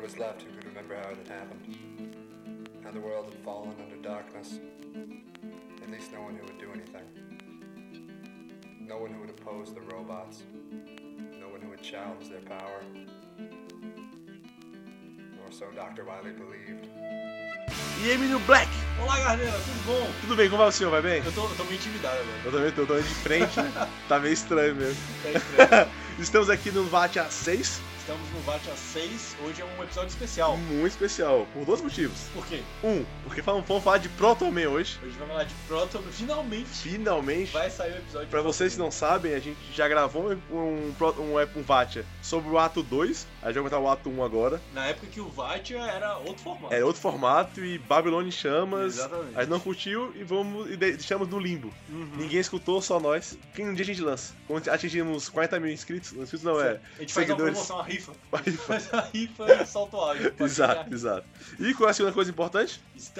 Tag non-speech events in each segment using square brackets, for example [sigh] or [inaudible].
one was left who could remember how it had happened. How the world had fallen under darkness. At least no one who would do anything. No one who would oppose the robots. No one who would challenge their power. Or so Dr. Wiley believed. E Emílio Black, Olá, galera, tudo bom? tudo bem? Como vai o senhor? Vai bem? Eu tô, eu tô meio intimidado agora. Eu também tô, tô aí de frente, [laughs] tá meio estranho mesmo. Tá estranho. [laughs] Estamos aqui no VAT 6, Estamos no VAT A6, hoje é um episódio especial. muito especial, por dois motivos. Por quê? Um, porque vamos, vamos falar de Protoman hoje. Hoje vai falar de Proto. Finalmente Finalmente, vai sair o episódio de pra vocês que não sabem, a gente já gravou um, um, um, um VAT sobre o ato 2. A gente vai botar o ato 1 agora. Na época que o VAT era outro formato. É outro formato e Babylon em chamas. Exatamente. A gente não curtiu e vamos e de- deixamos no limbo. Uhum. Ninguém escutou, só nós. Que um dia a gente lança. Quando atingimos 40 mil inscritos, inscritos não é. A gente faz uma seguidores. promoção, uma rifa. [laughs] Rifa. Faz [laughs] a rifa e solta o áudio. Exato, exato. E qual é a segunda coisa importante? Estamos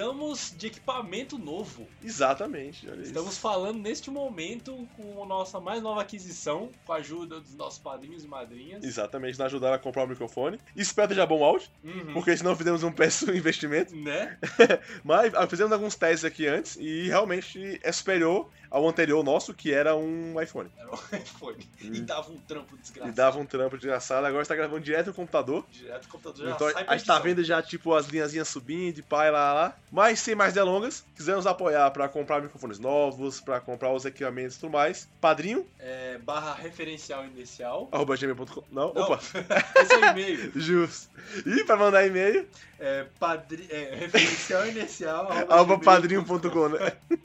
de equipamento novo. Exatamente, Estamos isso. falando neste momento com a nossa mais nova aquisição, com a ajuda dos nossos padrinhos e madrinhas. Exatamente, nos ajudaram a comprar o microfone. Espero que já bom áudio, Uhum. porque senão fizemos um péssimo [laughs] investimento. Né? [laughs] Mas ah, fizemos alguns testes aqui antes e realmente é superior ao anterior nosso, que era um iPhone. Era um [laughs] iPhone. E dava um trampo E desgraçado. dava um trampo desgraçado, agora está gravando direto no computador. Direto do computador já Então sai a gente tá vendo já, tipo, as linhazinhas subindo de pai lá, lá. Mas sem mais delongas, quisermos apoiar pra comprar microfones novos, pra comprar os equipamentos e tudo mais, padrinho, É, barra referencial inicial. arroba gmail.com. Não, Não. opa, [laughs] Esse é o e-mail. [laughs] justo. E pra mandar e-mail, É, padri... é, referencial inicial. arroba arroba padrinho.com, né? [laughs]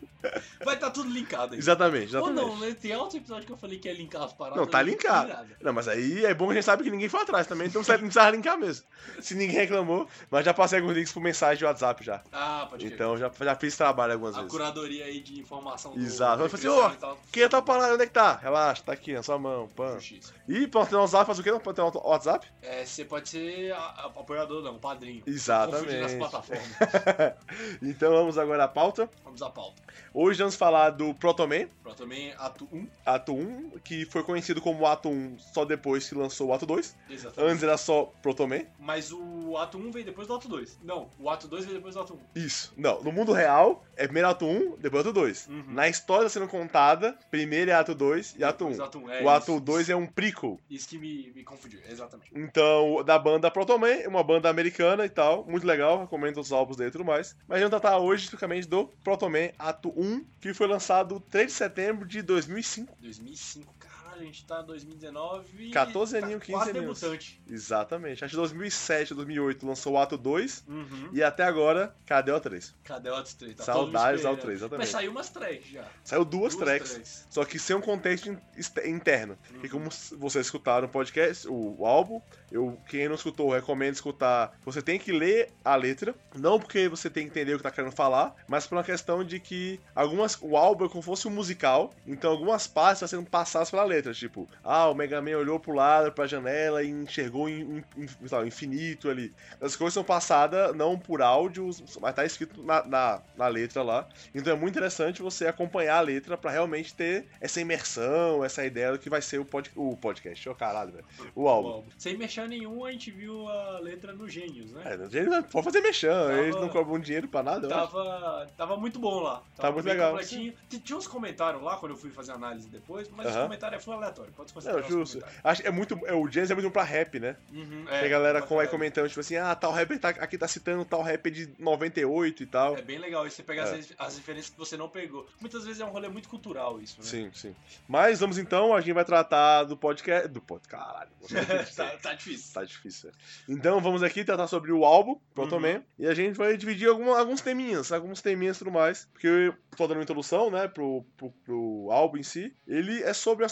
Vai estar tudo linkado aí. Exatamente, Ou exatamente. não, né? Tem outro episódio que eu falei que ia linkar as paradas. Não, tá não linkado. nada. Não, mas aí é bom que a gente sabe que ninguém foi atrás também, então não precisa linkar mesmo. Se ninguém reclamou, mas já passei alguns links por mensagem de WhatsApp já. Ah, pode. Então já, já fiz trabalho algumas A vezes. curadoria aí de informação do Exato. Referencial ô, tal. Quem tá parado? Onde é que tá? Relaxa, tá aqui na sua mão. Justiça. E pra ter um WhatsApp, faz o quê? Não pode ter um WhatsApp? É, você pode ser a- a- apoiador, não, padrinho. Exatamente. Confundindo as plataformas. [laughs] então vamos agora à pauta. Vamos à pauta. Hoje vamos falar do Protoman, Pronto, também ato 1. ato 1, que foi conhecido como ato 1 só depois que lançou o ato 2. Exatamente. Antes era só Protoman. Mas o ato 1 veio depois do ato 2. Não, o ato 2 veio depois do ato 1. Isso. Não, no mundo real é primeiro ato 1, depois ato 2. Uhum. Na história sendo contada, primeiro é ato 2 e ato 1. Depois Ato 1. É, o ato isso, 2 é um prequel. Isso que me, me confundiu, exatamente. Então, da banda Protoman, uma banda americana e tal, muito legal, recomendo os álbuns dele e tudo mais. Mas a gente vai tratar hoje especificamente do Protoman Ato 1, que foi lançado 3 de setembro de 2005. 2005, caralho, a gente tá em 2019. 14 tá aninhos, 15 quase aninhos. debutante. Exatamente. Acho que 2007, 2008 lançou o Ato 2 Uhum. e até agora, cadê o 3? Cadê o ato 3? Tá Saudades ao esperando. 3, exatamente. Mas saiu umas tracks já. Saiu duas, tracks, só que sem um contexto in- ex- interno. Uhum. E como vocês escutaram o podcast, o, o álbum, eu, quem não escutou, recomendo escutar. Você tem que ler a letra, não porque você tem que entender o que tá querendo falar, mas por uma questão de que algumas o álbum é como se fosse um musical, então algumas partes estão sendo passadas pela letra, tipo, ah, o Mega Man olhou pro lado, pra janela e enxergou in, in- in- infinito ali. As coisas são passadas não por áudio, mas tá escrito na, na, na letra lá. Então é muito interessante você acompanhar a letra pra realmente ter essa imersão, essa ideia do que vai ser o, pod, o podcast. Ô caralho, velho. O álbum. Sem mexer nenhum, a gente viu a letra no Gênios, né? É, ele não pode fazer mexão, Tava- eles não cobram dinheiro pra nada. Tava, tava muito bom lá. Tá Tava muito legal. Tinha uns comentários lá quando eu fui fazer análise depois, mas os Aham. comentários foi aleatório. Pode considerar Não, justo. Acho é muito. É, o James é muito bom pra rap, né? Uhum, que a galera com, vai comentando, tipo assim, ah, tal rapper tá, aqui tá citando tal rapper de 98 e tal. É bem legal isso, você pegar É. as, as referências que você não pegou. Muitas vezes é um rolê muito cultural isso, né? Sim, sim. Mas vamos então, a gente vai tratar do podcast. Do podcast. Caralho, [laughs] tá, tá difícil. Tá difícil. é. Então vamos aqui tratar sobre o álbum, Proto Uhum. E a gente vai dividir alguma- alguns teminhas, alguns teminhas e tudo mais. Porque eu tô dando uma introdução, né, pro, pro, pro álbum em si. Ele é sobre a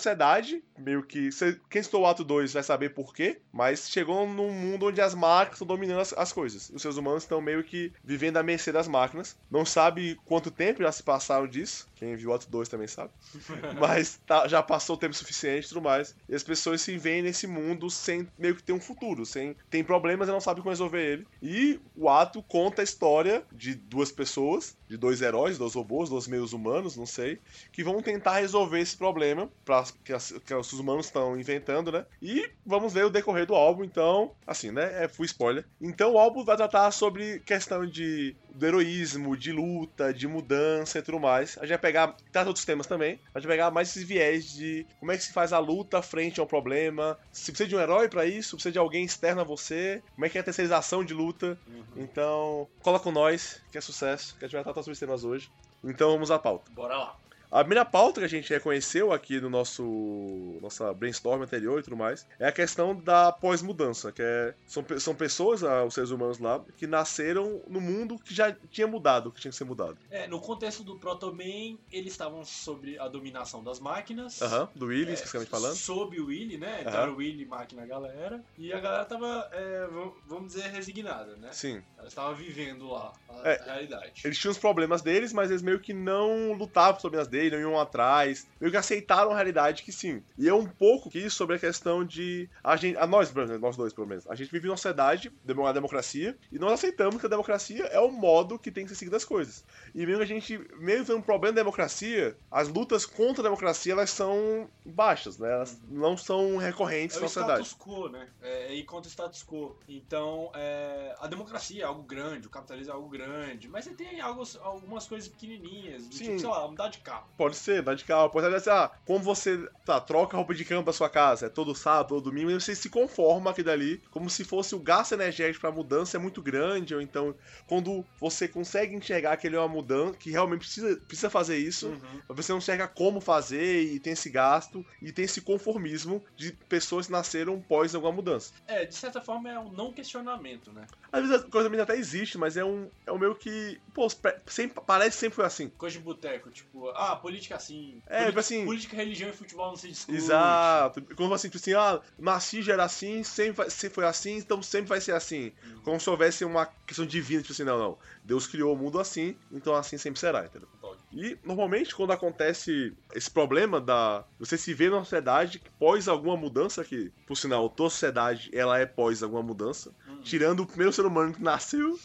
meio que. quem estou o ato 2 vai saber por quê, mas chegou num mundo onde as máquinas estão dominando as, as coisas. Os seres humanos estão meio que vivendo à mercê das máquinas. Não sabe quanto tempo já se passaram disso. Quem viu o Ato 2 também sabe. [laughs] Mas tá- já passou o tempo suficiente e tudo mais. E as pessoas se veem nesse mundo sem meio que ter um futuro. Sem, tem problemas e não sabem como resolver ele. E o Ato conta a história de duas pessoas, de dois heróis, dois robôs, dois meios humanos, não sei, que vão tentar resolver esse problema pra, que, as- que os humanos estão inventando, né? E vamos ver o decorrer do álbum, então, assim, né? É full spoiler. Então o álbum vai tratar sobre questão de do heroísmo, de luta, de mudança e tudo mais. A gente vai pegar, traz outros temas também, a gente vai pegar mais esses viés de como é que se faz a luta frente a um problema, se precisa de um herói pra isso, precisa de alguém externo a você, como é que é a terceirização de luta. Então, cola com nós, que é sucesso, que a gente vai tratar sobre os temas hoje. Então vamos à pauta. Bora lá. A primeira pauta que a gente reconheceu aqui no nosso nossa brainstorm anterior e tudo mais é a questão da pós-mudança, que é, são, são pessoas, ah, os seres humanos lá, que nasceram no mundo que já tinha mudado, que tinha que ser mudado. É, no contexto do Proto-Man, eles estavam sobre a dominação das máquinas. Aham, do Willy, É, especificamente falando. Sob o Willy, né? Então Aham. era o Willy, máquina, galera. E a galera tava, é, vamos dizer, resignada, né? Sim. Ela estava vivendo lá a É, realidade. Eles tinham os problemas deles, mas eles meio que não lutavam pelos problemas deles, não iam atrás. Meio que aceitaram a realidade que sim. E é um pouco que sobre a questão de. A gente, a nós, nós dois, pelo menos. A gente vive numa sociedade, uma democracia, e nós aceitamos que a democracia é o modo que tem que ser seguido as coisas. E mesmo que a gente, mesmo tendo um problema da democracia, as lutas contra a democracia elas são baixas, né? Elas não são recorrentes É na sociedade. status quo, né? É, é ir contra o status quo. Então, é, a democracia é algo grande, o capitalismo é algo grande, mas você tem algo, algumas coisas pequenininhas, do Sim. tipo, sei lá, mudar de carro. Pode ser, dá de carro. Pode ser, ah, como você tá, troca a roupa de cama da sua casa, é todo sábado, todo domingo, e você se conforma aquilo dali, como se fosse o gasto energético pra mudança é muito grande, ou então, quando você consegue enxergar que ele é uma mudança, que realmente precisa, precisa fazer isso, Uhum. você não enxerga como fazer, e tem esse gasto, e tem esse conformismo de pessoas que nasceram pós alguma mudança. É, de certa forma é um não questionamento, né? Às vezes a coisa até existe, mas é um, é um meio que, pô, sempre, parece que sempre foi assim. Coisa de boteco, tipo, ah, política assim. É, tipo assim- Política, religião e futebol não se discute. Exato. Como assim, tipo assim, ah, nasci já era assim, sempre, vai, foi assim, então sempre vai ser assim. Uhum. Como se houvesse uma questão divina, tipo assim, não, não. Deus criou o mundo assim, então assim sempre será, entendeu? E normalmente quando acontece esse problema da. Você se vê numa sociedade que pós alguma mudança, que, por sinal, toda sociedade ela é pós alguma mudança. Tirando o primeiro ser humano que nasceu,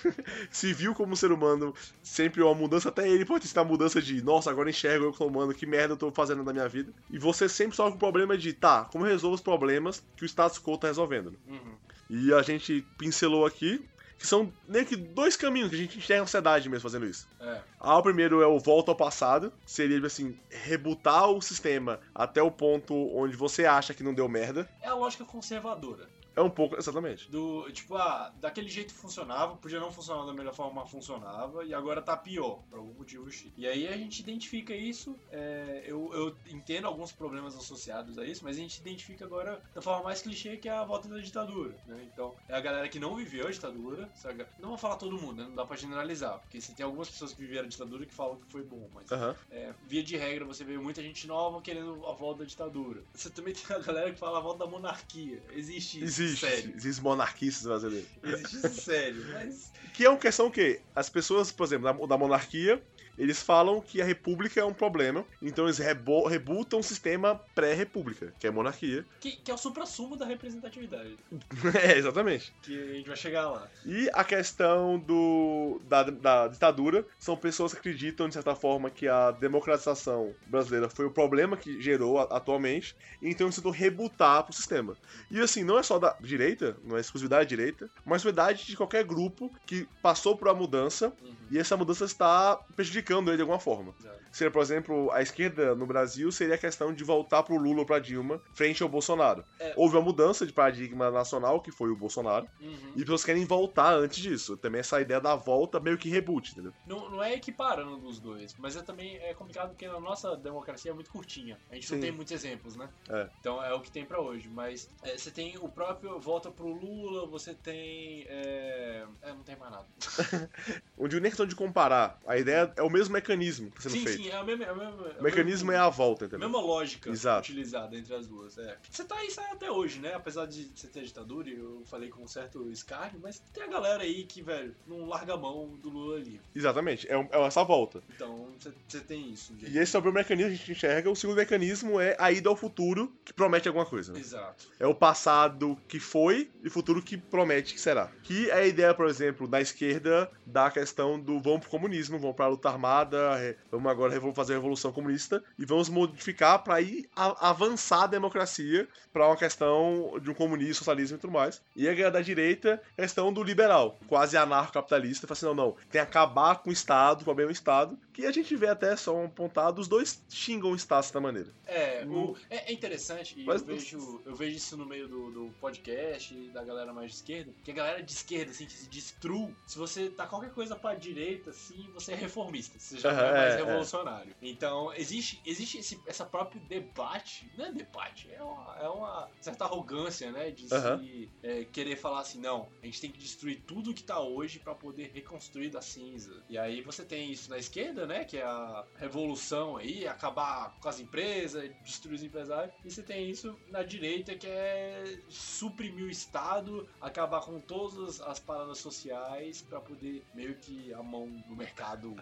[laughs] se viu como ser humano sempre uma mudança, até ele pode ter sido uma mudança de, nossa, agora enxergo eu como humano, que merda eu tô fazendo na minha vida. E você sempre sofre o problema de, tá, como eu resolvo os problemas que o status quo tá resolvendo. Uhum. E a gente pincelou aqui que são meio que dois caminhos que a gente enxerga na sociedade mesmo fazendo isso. É. Ah, o primeiro é o volta ao passado, seria assim, rebutar o sistema até o ponto onde você acha que não deu merda. É a lógica conservadora. É um pouco, exatamente. Do, tipo, ah, daquele jeito funcionava, podia não funcionar da melhor forma, funcionava, e agora tá pior, por algum motivo X. E aí a gente identifica isso, é, eu, eu entendo alguns problemas associados a isso, mas a gente identifica agora da forma mais clichê que é a volta da ditadura, né? Então, é a galera que não viveu a ditadura, sabe? não vou falar todo mundo, né? não dá pra generalizar, porque você tem algumas pessoas que viveram a ditadura que falam que foi bom, mas Aham. é, via de regra, você vê muita gente nova querendo a volta da ditadura. Você também tem a galera que fala a volta da monarquia. Existe isso. Existe, [laughs] Sério. existe monarquistas brasileiros. Existe isso sério. Mas. Que é uma questão que as pessoas, por exemplo, da, da monarquia, eles falam que a república é um problema, então eles rebutam o sistema pré-república, que é a monarquia. Que, que é o supra-sumo da representatividade. [laughs] é, exatamente. Que a gente vai chegar lá. E a questão do, da, da ditadura são pessoas que acreditam, de certa forma, que a democratização brasileira foi o problema que gerou a- atualmente, então eles tentam rebutar pro sistema. E assim, não é só da direita, não é exclusividade da direita, mas verdade de qualquer grupo que passou por uma mudança Uhum. E essa mudança está prejudicando ele de alguma forma. Exato. Seria, por exemplo, a esquerda no Brasil seria a questão de voltar pro Lula ou pra Dilma frente ao Bolsonaro. É. Houve uma mudança de paradigma nacional, que foi o Bolsonaro, Uhum. e pessoas querem voltar antes disso. Também essa ideia da volta meio que reboot, entendeu? Não, não é equiparando os dois, mas é também é complicado porque a nossa democracia é muito curtinha. A gente Sim. não tem muitos exemplos, né? É. Então é o que tem pra hoje. Mas é, você tem o próprio volta pro Lula, você tem. É, é, não tem mais nada. [laughs] Onde nem questão de comparar. A ideia é o mesmo mecanismo que está sendo sim, feito. sim, é a mesma. É a mesma O mecanismo é a volta, a entendeu? mesma lógica Exato. utilizada entre as duas. É. Você tá aí sai até hoje, né? Apesar de você ter ditadura, e eu falei com um certo escárnio, mas tem a galera aí que, velho, não larga a mão do Lula livre. Exatamente, é, é essa volta. Então você- você tem isso. gente. E esse é o primeiro mecanismo que a gente enxerga. O segundo mecanismo é a ida ao futuro, que promete alguma coisa. né? Exato. É o passado que foi e o futuro que promete que será. Que é a ideia, por exemplo, da esquerda da questão do vamos pro comunismo, vamos pra luta armada, vamos agora fazer a revolução comunista e vamos modificar para ir avançar a democracia para uma questão de um comunismo, socialismo e tudo mais. E a da direita, a questão do liberal, quase anarcocapitalista, fala assim, não, não, tem que acabar com o Estado, com o bem do Estado, que a gente vê até só apontado, os dois xingam o Estado dessa maneira. É, Hum. o- é, é interessante, e Mas- eu, vejo, eu vejo isso no meio do, do podcast da galera mais de esquerda, que a galera de esquerda, assim, que se destrui, se você tá qualquer coisa pra direita, assim, você é reformista, você já não Aham, é mais é, é. revolucionário. Então, existe, existe esse essa próprio debate, não é debate, é uma, é uma certa arrogância, né, de Aham. se é, querer falar assim, não, a gente tem que destruir tudo que tá hoje pra poder reconstruir da cinza. E aí você tem isso na esquerda, né, que é a revolução aí, acabar com as empresas, destruir os empresários. E você tem isso na direita, que é suprimir o Estado, acabar com todas as paradas sociais pra poder meio que a mão do mercado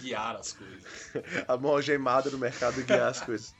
guiar as coisas. [laughs] a mão algemada no mercado guiar as coisas.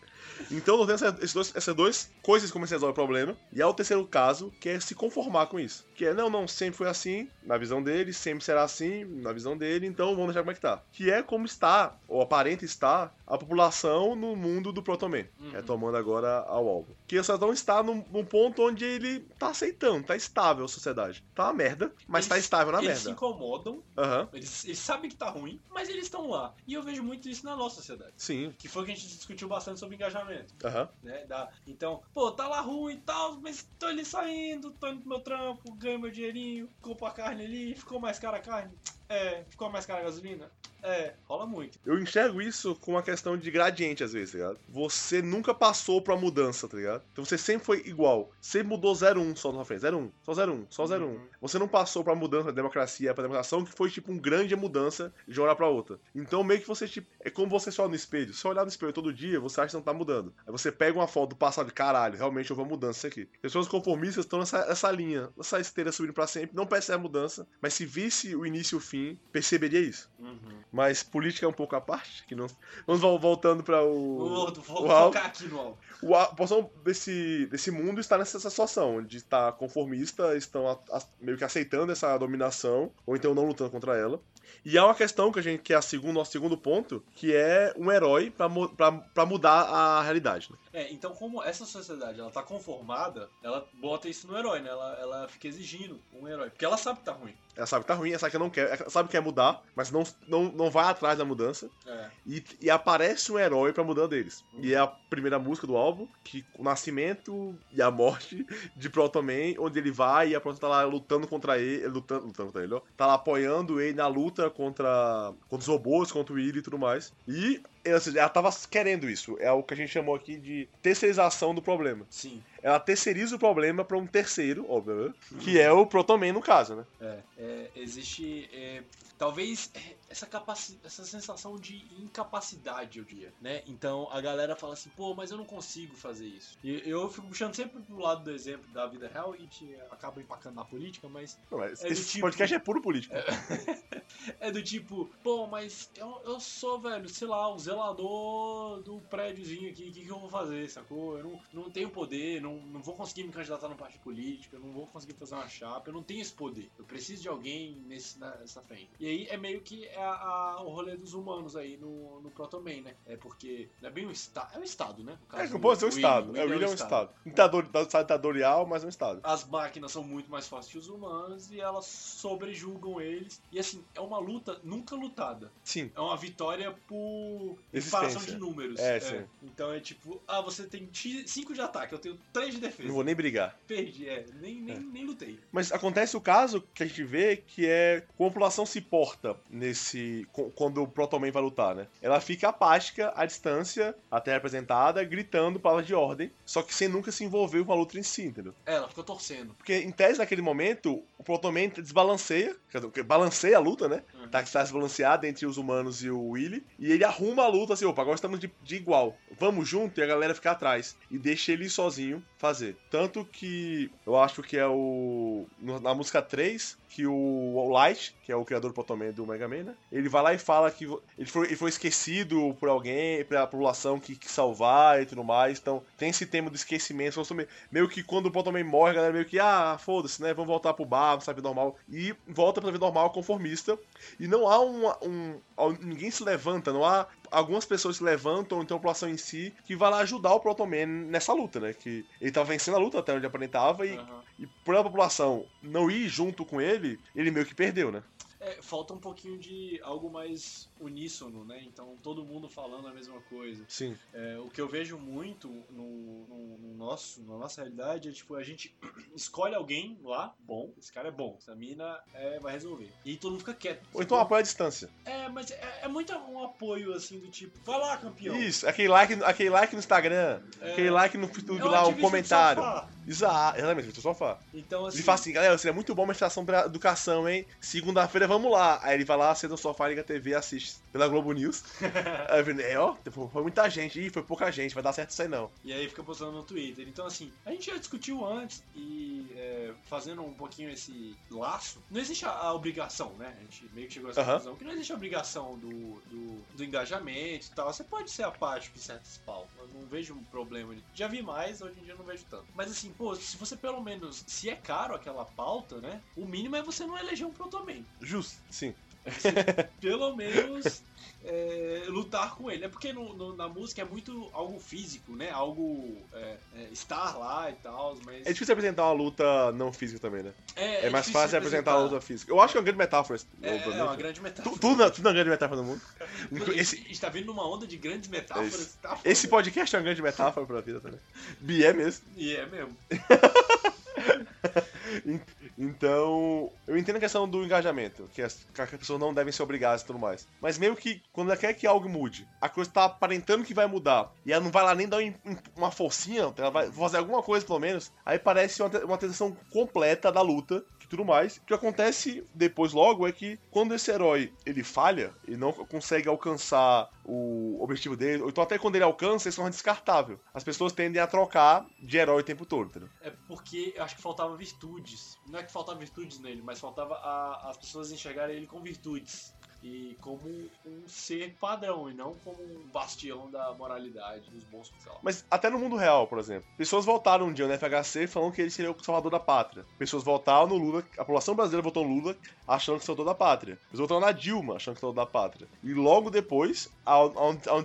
Então não tem essa, esses dois, essas duas coisas como se resolve o problema. E há o terceiro caso, que é se conformar com isso. Que é, não, não, sempre foi assim, na visão dele, sempre será assim, na visão dele, então vamos deixar como é que tá. Que é como está, ou aparenta estar, a população no mundo do Protoman. Uhum. Retomando agora ao álbum. Que o cidadão está num, num ponto onde ele tá aceitando, tá estável a sociedade. Tá uma merda, mas tá Eles- estável na Eles se merda. incomodam, Aham, eles, eles sabem que tá ruim, mas eles estão lá. E eu vejo muito isso na nossa sociedade. sim, Que foi o que a gente discutiu bastante sobre engajamento. aham. né? Da, então, pô, tá lá ruim e tal, mas tô ali saindo, tô indo pro meu trampo, ganho meu dinheirinho, compro a carne ali, ficou mais cara a carne? É, ficou mais cara a gasolina? É, rola muito. Eu enxergo isso com uma questão de gradiente, às vezes, tá ligado? Você nunca passou pra mudança, tá ligado? Então você sempre foi igual. Sempre mudou 01 só na sua frente. 01, só 01, só 01. Uhum. Você não passou pra mudança da democracia, pra democração, que foi tipo um grande mudança de uma hora pra outra. Então meio que você, tipo, é como você só no espelho. Se você olhar no espelho todo dia, você acha que não tá mudando. Aí você pega uma foto do passado e caralho, realmente houve uma mudança aqui. As pessoas conformistas estão nessa, nessa linha, nessa esteira subindo pra sempre, não percebe a mudança, mas se visse o início e o fim, perceberia isso. Uhum. Mas política é um pouco à parte, que não... Vamos vol- voltando para o... Vou, vou Uau. focar aqui no álbum. o a posição desse, desse mundo está nessa situação, onde está conformista, estão a- a- meio que aceitando essa dominação, ou então não lutando contra ela. E há uma questão que a gente que é a segundo, nosso segundo ponto, que é um herói para mudar a realidade. né? É, então como essa sociedade ela tá conformada, ela bota isso no herói, né? Ela, ela fica exigindo um herói. Porque ela sabe que tá ruim. Ela sabe que tá ruim, ela sabe que não quer, ela sabe que quer mudar, mas não, não, não vai atrás da mudança. É. E, e aparece um herói pra mudar deles. E é a primeira música do álbum, que o nascimento e a morte de Proto Man, onde ele vai e a Proto tá lá lutando contra ele, lutando, lutando contra ele, ó, tá lá apoiando ele na luta contra, contra os robôs, contra o Willy e tudo mais. E ela tava querendo isso. É o que a gente chamou aqui de terceirização do problema. Sim. Ela terceiriza o problema pra um terceiro, óbvio, né? que é o Proto Man no caso, né? É, é, existe é, talvez é, essa capaci essa sensação de incapacidade, eu diria, né? Então a galera fala assim, pô, mas eu não consigo fazer isso. E eu fico puxando sempre pro lado do exemplo da vida real e acaba empacando na política, mas Não, mas É esse tipo- podcast é puro político. [laughs] é do tipo, pô, mas eu, eu sou, velho, sei lá, o zelador do prédiozinho aqui, o que, que eu vou fazer, sacou? Eu não, não tenho poder, não, não vou conseguir me candidatar no partido político, eu não vou conseguir fazer uma chapa, eu não tenho esse poder. Eu preciso de alguém nesse, nessa frente. E aí é meio que a, a- o rolê dos humanos aí no, no Protoman, né? É porque é bem um Estado, é um Estado, né? É que pode ser um Estado. William, É, o William é um Estado. Ditador, Estado ditatorial, mas é um Estado. as máquinas são muito mais fortes que os humanos e elas sobrejugam eles. E assim, é uma luta nunca lutada. Sim. É uma vitória por comparação de números. É, sim. Então é tipo, ah, você tem 5 de ataque, eu tenho 3 de defesa. Não vou nem brigar. Perdi, é. Nem, nem, É. nem lutei. Mas acontece o caso que a gente vê que é como a população se porta nesse. Co- quando o Protoman vai lutar, né? Ela fica apática, à distância, até representada, gritando palavras de ordem, só que sem nunca se envolver com a luta em si, entendeu? É, ela ficou torcendo. Porque, em tese, naquele momento, o Protoman desbalanceia, quer dizer, balanceia a luta, né? Hum. Uhum. tá, que está desbalanceada entre os humanos e o Willy, e ele arruma a luta assim, opa, agora estamos de, de igual, vamos junto e a galera fica atrás, e deixa ele sozinho fazer. Tanto que eu acho que é o. Na música 3, que o, Light, que é o criador do Protoman do Mega Man, né? Ele vai lá e fala que ele foi, ele foi esquecido por alguém, pela população que, que salvar e tudo mais. Então tem esse tema do esquecimento. Então, meio- que quando o Protoman morre, a galera meio que, ah, foda-se, né? Vamos voltar pro bar, sabe, normal. E volta pra vida normal, conformista. E não há um. Ninguém se levanta, não há. Algumas pessoas se levantam, então a população em si, que vai lá ajudar o Protoman nessa luta, né? Que ele tava vencendo a luta até onde aparentava, e, Aham. e por a população não ir junto com ele, ele meio que perdeu, né? É, falta um pouquinho de algo mais uníssono, né? Então todo mundo falando a mesma coisa. Sim. É, o que eu vejo muito no, no- no nosso, na nossa realidade é tipo, a gente [clears throat] escolhe alguém lá, bom, esse cara é bom, essa mina é, vai resolver. E todo mundo fica quieto. Ou então apoia a distância. É, mas é, é muito um apoio assim do tipo, vai lá, campeão. Isso, aquele like, aquele like no Instagram, É. aquele like no YouTube É lá, um do comentário. Exato, exatamente, do sofá. Então assim. Ele fala assim, galera, seria muito bom uma estação pra educação, hein? Segunda-feira vamos lá. Aí ele vai lá, senta no sofá, liga a TV assiste pela Globo News. [laughs] aí eu falei, é, ó, foi muita gente. Ih, foi pouca gente, vai dar certo isso aí não. E aí fica postando no Twitter. Então, assim, a gente já discutiu antes e é, fazendo um pouquinho esse laço, não existe a, a obrigação, né? A gente meio que chegou a essa conclusão que não existe a obrigação do, do, do engajamento e tal. Você pode ser apático em certas pautas. Eu não vejo um problema. Já vi mais, hoje em dia eu não vejo tanto. Mas assim, pô, se você pelo menos. Se é caro aquela pauta, né? O mínimo é você não eleger um protoman. Justo, sim. [laughs] Pelo menos é, lutar com ele. É porque no- no- na música é muito algo físico, né? Algo é, é, estar lá e tal, mas. É difícil apresentar uma luta não física também, né? É, mais difícil fácil de apresentar a luta física. Eu acho que é uma grande metáfora. esse- É, é uma grande metáfora. Tu- Tudo na- tudo é uma grande metáfora do mundo. [laughs] Mano, a Esse, gente tá vindo numa onda de grandes metáforas. Esse- tá esse podcast é uma grande metáfora pra vida também. Bi é mesmo. E é mesmo. [laughs] Então, eu entendo a questão do engajamento, que as, que as pessoas não devem ser obrigadas e tudo mais. Mas meio que, quando ela quer que algo mude, a coisa tá aparentando que vai mudar, e ela não vai lá nem dar um- um- uma forcinha, ela vai fazer alguma coisa pelo menos, aí parece uma, uma tensão completa da luta e tudo mais. O que acontece depois logo é que quando esse herói ele falha, ele não consegue alcançar o objetivo dele, ou então até quando ele alcança, ele torna descartável. As pessoas tendem a trocar de herói o tempo todo, entendeu? É porque eu acho que faltava virtudes. Não é que faltava virtudes nele, mas faltava a- as pessoas enxergarem ele com virtudes. E como um ser padrão, e não como um bastião da moralidade, dos bons lá. Mas até no mundo real, por exemplo. Pessoas votaram um dia no FHC falando que ele seria o salvador da pátria. Pessoas votaram no Lula, a população brasileira votou no Lula achando que salvador da pátria. Pessoas votaram na Dilma achando que salvador da pátria. E logo depois, há um, há um-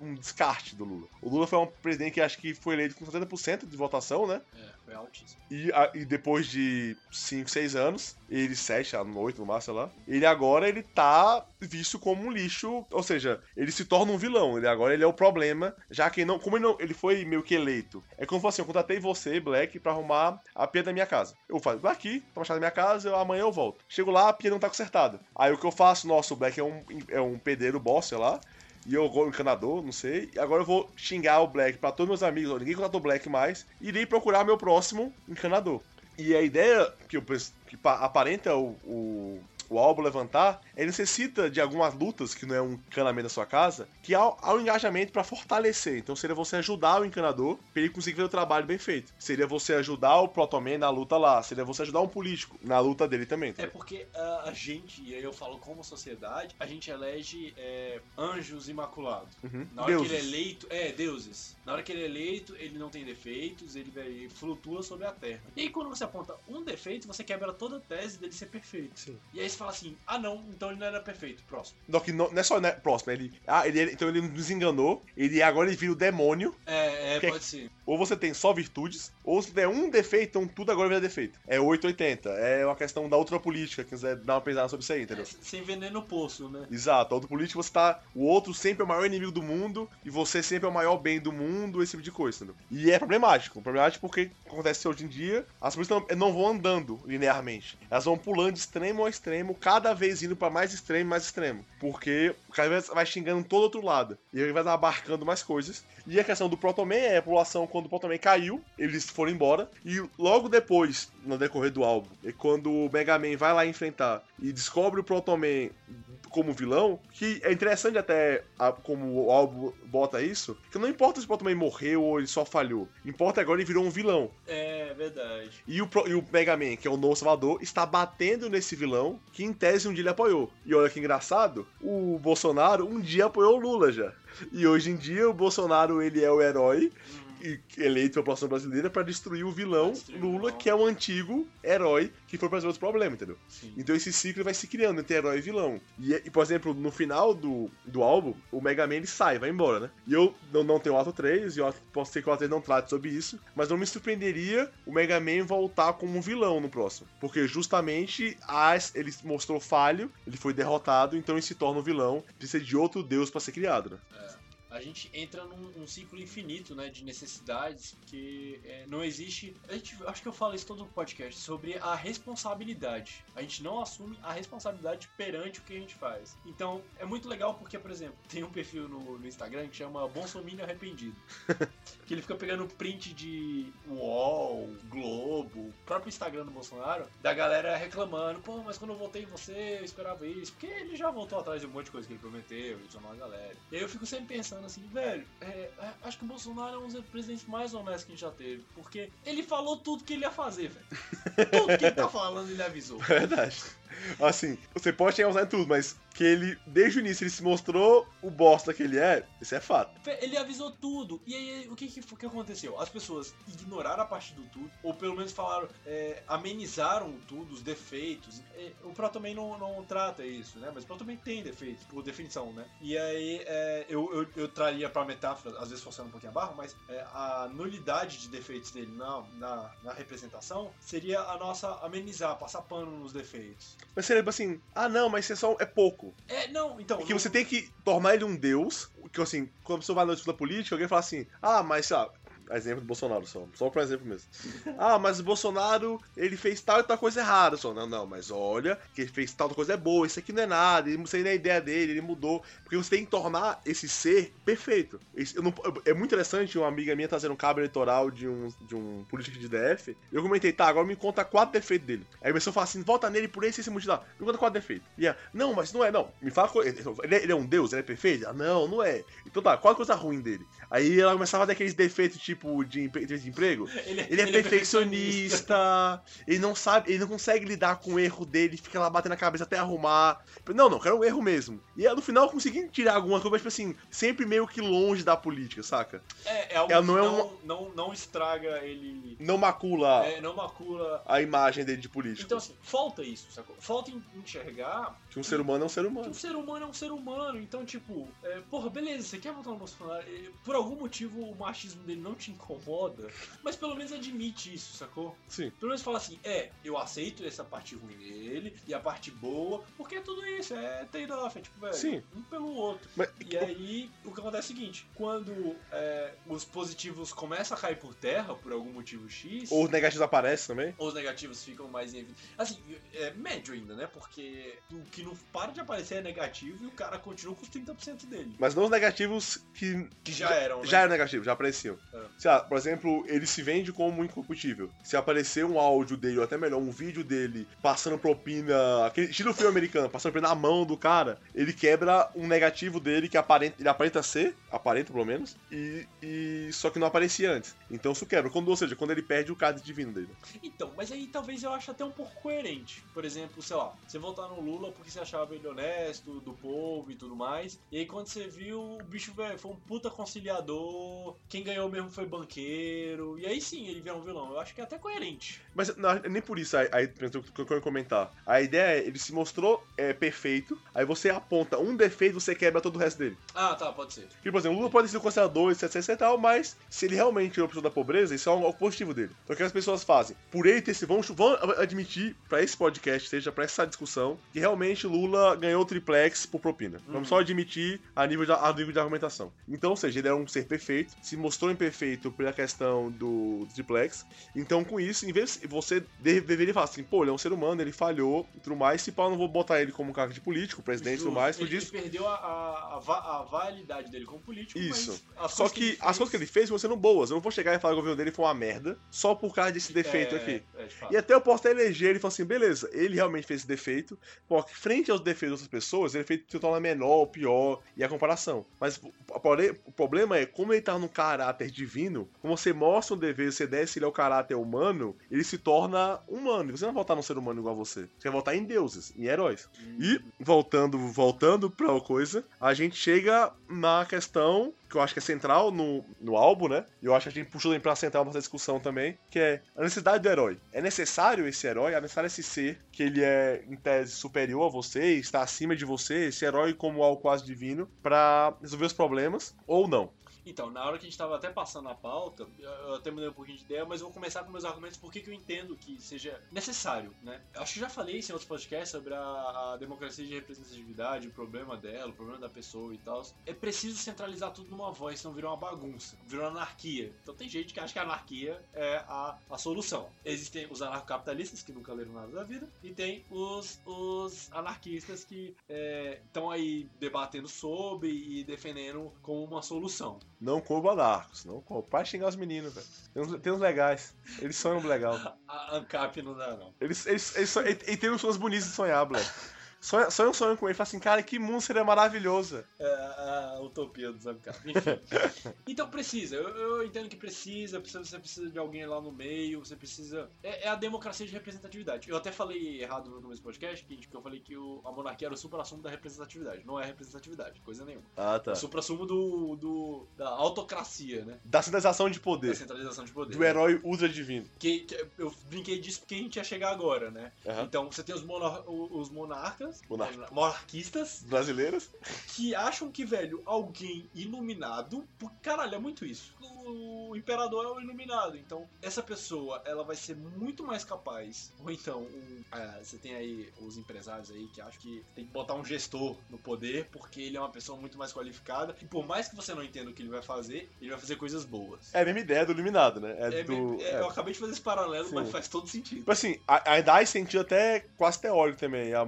um descarte do Lula. O Lula foi um presidente que acho que foi eleito com 70% de votação, né? É, foi altíssimo. E, a- e depois de 5, 6 anos, ele 7, 8 no máximo, sei lá, ele agora ele tá visto como um lixo, ou seja, ele se torna um vilão, ele agora ele é o problema, já que não, como ele, não, ele foi meio que eleito. É como se assim, eu contratei você, Black, pra arrumar a pia da minha casa. Eu faço, vai aqui, pra achar da minha casa, eu, amanhã eu volto. Chego lá, a pia não tá consertada. Aí o que eu faço, nossa, o Black é um, é um pedreiro boss, sei lá, e eu vou encanador, não sei. E agora eu vou xingar o Black pra todos meus amigos. ó, Ninguém contratou Black mais. E irei procurar meu próximo encanador. E a ideia que, eu, que pa- aparenta o, o, o álbum levantar, ele necessita de algumas lutas, que não é um encanamento da sua casa, que há, há um engajamento pra fortalecer. Então seria você ajudar o encanador pra ele conseguir ver o trabalho bem feito. Seria você ajudar o Protoman na luta lá. Seria você ajudar um político na luta dele também. É entendeu? porque ah, a gente, e aí eu falo como sociedade, a gente elege é, anjos imaculados. Uhum. Na hora Deuses. que ele é eleito, é, deuses. Na hora que ele é eleito, ele não tem defeitos, ele, ele flutua sobre a terra. E aí quando você aponta um defeito, você quebra toda a tese dele ser perfeito. Sim. E aí você fala assim, ah não, então ele não era perfeito. Próximo. Não, que não, não é só né, próximo, ele, ah, ele, então ele nos enganou, ele agora ele vira o demônio, É, é Que- pode ser. ou você tem só virtudes, ou se der um defeito, então tudo agora vira defeito. É 880, é uma questão da outra política, quem quiser dar uma pesada sobre isso aí, É, entendeu? sem veneno no poço, né? Exato, a outra política você tá. O outro sempre é o maior inimigo do mundo, e você sempre é o maior bem do mundo, esse tipo de coisa, entendeu? E é problemático. Problemático porque acontece hoje em dia, as polícias não, não vão andando linearmente. Elas vão pulando de extremo a extremo extremo, cada vez indo pra mais extremo, mais extremo. Porque o cara vai xingando todo outro lado. E ele vai abarcando mais coisas. E a questão do Proton Man é a população, quando o Proton Man caiu, eles foram embora. E logo depois, no decorrer do álbum, é quando o Mega Man vai lá enfrentar e descobre o Proton Man como vilão, que é interessante até a, como o álbum bota isso, que não importa se o Proton Man morreu ou ele só falhou, importa agora ele virou um vilão. É, verdade. E o, e o Mega Man, que é o novo Salvador, está batendo nesse vilão que em tese um dia ele apoiou. E olha que engraçado, o Bolsonaro um dia apoiou o Lula já. E hoje em dia o Bolsonaro ele é o herói e- eleito pela população brasileira para destruir o vilão destruir o Lula, vilão. que é o antigo herói que foi para resolver os problemas, entendeu? Sim. Então esse ciclo vai se criando entre herói e vilão. E, e, por exemplo, no final do, do álbum, o Mega Man ele sai, vai embora, né? E eu não, não tenho o ato 3, e eu posso ser que o ato 3 não trate sobre isso, mas não me surpreenderia o Mega Man voltar como um vilão no próximo. Porque justamente as, ele mostrou falho, ele foi derrotado, então ele se torna um vilão, precisa de outro deus para ser criado, né? A gente entra num, num ciclo infinito, né, de necessidades que é, não existe. A gente, acho que eu falo isso todo no podcast sobre a responsabilidade. A gente não assume a responsabilidade perante o que a gente faz. Então é muito legal porque, por exemplo, tem um perfil no, no Instagram que chama Bolsominion Arrependido, [laughs] que ele fica pegando print de UOL, Globo, o próprio Instagram do Bolsonaro, da galera reclamando, pô, mas quando eu votei em você, eu esperava isso, porque ele já voltou atrás de um monte de coisa que ele prometeu, ele chamou a galera. E aí eu fico sempre pensando assim, velho, é, é, acho que o Bolsonaro é um dos presidentes mais honestos que a gente já teve, porque ele falou tudo que ele ia fazer, velho. [laughs] Tudo que ele tá falando, ele avisou. Verdade. Assim, você pode chegar usar em tudo, mas que ele, desde o início, ele se mostrou o bosta que ele é, isso é fato. Ele avisou tudo. E aí, o que, que, que aconteceu? As pessoas ignoraram a parte do tudo, ou pelo menos falaram, é, amenizaram tudo, os defeitos. É, o Pro também não, não trata isso, né? Mas o Pro também tem defeitos, por definição, né? E aí, é, eu, eu, eu traria pra metáfora, às vezes forçando um pouquinho a barra, mas é, a nulidade de defeitos dele na, na, na representação seria a nossa amenizar, passar pano nos defeitos. Mas seria tipo assim, ah não, mas isso é só é pouco. É, não, então. que não- você tem que tornar ele um deus, que assim, quando a pessoa vai na disputa política, alguém fala assim, ah, mas sei lá, exemplo do Bolsonaro só, só por exemplo mesmo. ah, mas o Bolsonaro, ele fez tal e tal coisa errada, só, não, não, mas olha, que ele fez tal coisa é boa, isso aqui não é nada, isso aí não é a ideia dele, ele mudou, porque você tem que tornar esse ser perfeito. Não- é muito interessante, uma amiga minha tá fazendo um cabo eleitoral de um, de um político de DF, eu comentei, tá, agora me conta quatro defeitos dele. Aí a pessoa fala assim, vota nele por esse, esse motivo me conta quatro defeitos. E ela, não, mas não é, não, me fala, ele é, ele é um deus, ele é perfeito? Ela, não, não é. Então tá, qual a coisa ruim dele? Aí ela começava a dar aqueles defeitos, tipo, de, empre- de emprego. Ele, [laughs] Ele é perfeccionista, ele não sabe, ele não consegue lidar com o erro dele, fica lá batendo a cabeça até arrumar. Não, não, quero um erro mesmo. E aí, no final consegui tirar alguma coisa, mas tipo assim, sempre meio que longe da política, saca? É, é algo Ela que não não, é não, não, estraga ele. Não macula É, não macula. a imagem dele de político. Então, assim, falta isso, sacou? Falta en- enxergar que um ser humano é um ser que humano. um ser humano é um ser humano. Então, tipo, é, porra, beleza, você quer votar no Bolsonaro? É, Por algum motivo o machismo dele não te incomoda, mas pelo menos admite isso, sacou? Sim. Pelo menos fala assim, é, eu aceito essa parte ruim dele e a parte boa, porque é tudo isso, é trade-off, é tipo, velho, Sim. um pelo outro. Mas, E aí, o que acontece é o seguinte: quando é, os positivos começam a cair por terra por algum motivo X, ou os negativos aparecem também. ou os negativos ficam mais em evidência. Assim, é médio ainda, né? Porque o que não para de aparecer é negativo e o cara continua com os 30% dele. Mas não os negativos que Que já eram, né? já eram negativos, já apareciam. É. Sei lá, por exemplo, ele se vende como incorruptível. Se aparecer um áudio dele, ou até melhor, um vídeo dele passando propina, aquele estilo filme americano, passando propina na mão do cara, ele quebra um negativo dele que aparenta, ele aparenta ser, aparenta pelo menos, e, e só que não aparecia antes. Então isso quebra, quando, ou seja, quando ele perde o cálice divino dele. Então, mas aí talvez eu ache até um pouco coerente. Por exemplo, sei lá, você votar no Lula porque você achava ele honesto, do povo e tudo mais. E aí quando você viu, o bicho, velho, foi um puta conciliador. Quem ganhou mesmo foi banqueiro. E aí sim ele vira um vilão. Eu acho que é até coerente. Mas não, nem por isso aí, aí que eu quero comentar. A ideia é, ele se mostrou é, perfeito, aí você aponta um defeito, você quebra todo o resto dele. Ah, tá, pode ser. Porque, por exemplo, o Lula pode ser conservador, etc, etc e tal, mas se ele realmente tirou a pessoa da pobreza, isso é algo positivo dele. Então o que as pessoas fazem? Por ele ter esse. Vão, vão admitir pra esse podcast, seja pra essa discussão, que realmente Lula ganhou o triplex por propina. Vamos Uhum. só admitir a nível, de, a nível de argumentação. Então, ou seja, ele era um ser perfeito, se mostrou imperfeito defeito pela questão do triplex. Então, com isso, em vez você deveria falar assim, pô, ele é um ser humano, ele falhou e tudo mais. Se pá, eu não vou botar ele como cargo de político, presidente e tudo mais. Ele, disso. ele perdeu a, a, a, validade dele como político. Isso. Só que, que as coisas que ele fez vão sendo boas. Eu não vou chegar e falar que o governo dele foi uma merda só por causa desse defeito é, aqui. É, e até eu posso até eleger ele e falar assim, beleza, ele realmente fez esse defeito, porque frente aos defeitos das pessoas, ele fez se torna menor, pior, e a comparação. Mas o problema é, como ele tá no caráter divino, como você mostra um dever, você desce ele ao caráter humano, ele se torna humano. E você não vai votar num ser humano igual a você. Você vai votar em deuses, em heróis. Hum. E, voltando, voltando pra coisa, a gente chega na questão que eu acho que é central no, no álbum, né? E eu acho que a gente puxou ele pra central nessa discussão também, que é a necessidade do herói. É necessário esse herói, é necessário esse ser que ele é, em tese, superior a você, está acima de você, esse herói como algo quase divino, para resolver os problemas, ou não. Então, na hora que a gente estava até passando a pauta, eu até mudei um pouquinho de ideia, mas vou começar com meus argumentos por que eu entendo que seja necessário, né? Acho que já falei isso em outros podcasts sobre a, a democracia de representatividade, o problema dela, o problema da pessoa e tal. É preciso centralizar tudo numa voz, senão virou uma bagunça, virou uma anarquia. Então tem gente que acha que a anarquia é a, a solução. Existem os anarcocapitalistas que nunca leram nada da vida, e tem os, os anarquistas que estão é, aí debatendo sobre e defendendo como uma solução. Não comba anarcos, não comba. Para xingar os meninos, velho. Tem uns, tem uns legais. Eles sonham legal. [laughs] A ANCAP não dá, não. Eles, eles, eles, eles, eles tem uns sonhos bonitos de sonhar, moleque. Sonha, sonha um sonho com ele, fala assim, cara, que mundo seria maravilhoso. É a utopia do Zamcar. Enfim. [laughs] então precisa, eu, eu, entendo que precisa, você precisa de alguém lá no meio, você precisa. É, é a democracia de representatividade. Eu até falei errado no começo do podcast, que, que eu falei que o, a monarquia era o supra-sumo da representatividade. Não é representatividade, coisa nenhuma. Ah, tá. É o supra-sumo do, do, da autocracia, né? Da centralização de poder. Da centralização de poder. Do né? herói ultra divino. Que, que, eu brinquei disso porque a gente ia chegar agora, né? Uhum. Então você tem os, monar os monarcas monarquistas, monarquistas brasileiros que acham que, velho, alguém iluminado, porque caralho, é muito isso. O imperador é o iluminado, então essa pessoa ela vai ser muito mais capaz. Ou então, um, é, você tem aí os empresários aí que acham que tem que botar um gestor no poder porque ele é uma pessoa muito mais qualificada e por mais que você não entenda o que ele vai fazer, ele vai fazer coisas boas. É a mesma ideia do iluminado, né? É, é do, é, eu acabei de fazer esse paralelo, Sim. mas faz todo sentido. Tipo assim, há esse sentido até quase teórico também. Há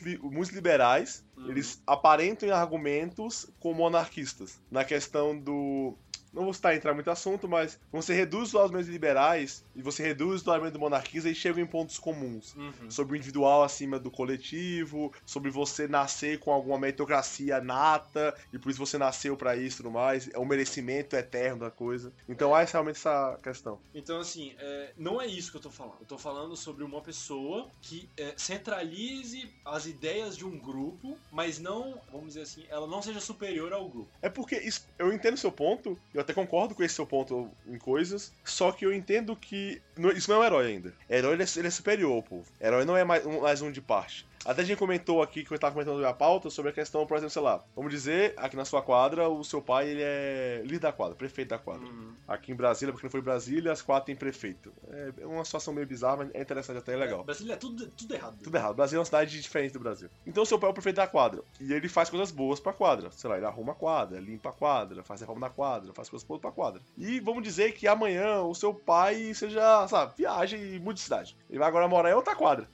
muitos, muitos liberais, uhum. eles aparentam em argumentos como anarquistas. Na questão do não vou citar entrar muito assunto, mas você reduz os argumentos liberais e você reduz o argumento do monarquista e chega em pontos comuns. Uhum. Sobre o individual acima do coletivo, sobre você nascer com alguma meritocracia nata e por isso você nasceu para isso e tudo mais. É um merecimento eterno da coisa. Então há realmente essa questão. Então, assim, é, não é isso que eu tô falando. Eu tô falando sobre uma pessoa que é, centralize as ideias de um grupo, mas não, vamos dizer assim, ela não seja superior ao grupo. É porque isso, eu entendo o seu ponto, eu até concordo com esse seu ponto em coisas, só que eu entendo que isso não é um herói ainda. Herói ele é, ele é superior ao povo. Herói não é mais mais um de parte. Até a gente comentou aqui, que eu estava comentando a pauta, sobre a questão, por exemplo, sei lá, vamos dizer, aqui na sua quadra, o seu pai ele é líder da quadra, prefeito da quadra. Uhum. Aqui em Brasília, porque não foi Brasília, as quatro têm prefeito. É uma situação meio bizarra, mas é interessante até, é legal. É, Brasília é tudo, tudo errado. Tudo errado. Brasília é uma cidade diferente do Brasil. Então o seu pai é o prefeito da quadra. E ele faz coisas boas pra quadra. Sei lá, ele arruma a quadra, limpa a quadra, faz reforma na quadra, faz coisas boas pra quadra. E vamos dizer que amanhã o seu pai seja, sabe, viaja e mude de cidade. Ele vai agora morar em outra quadra.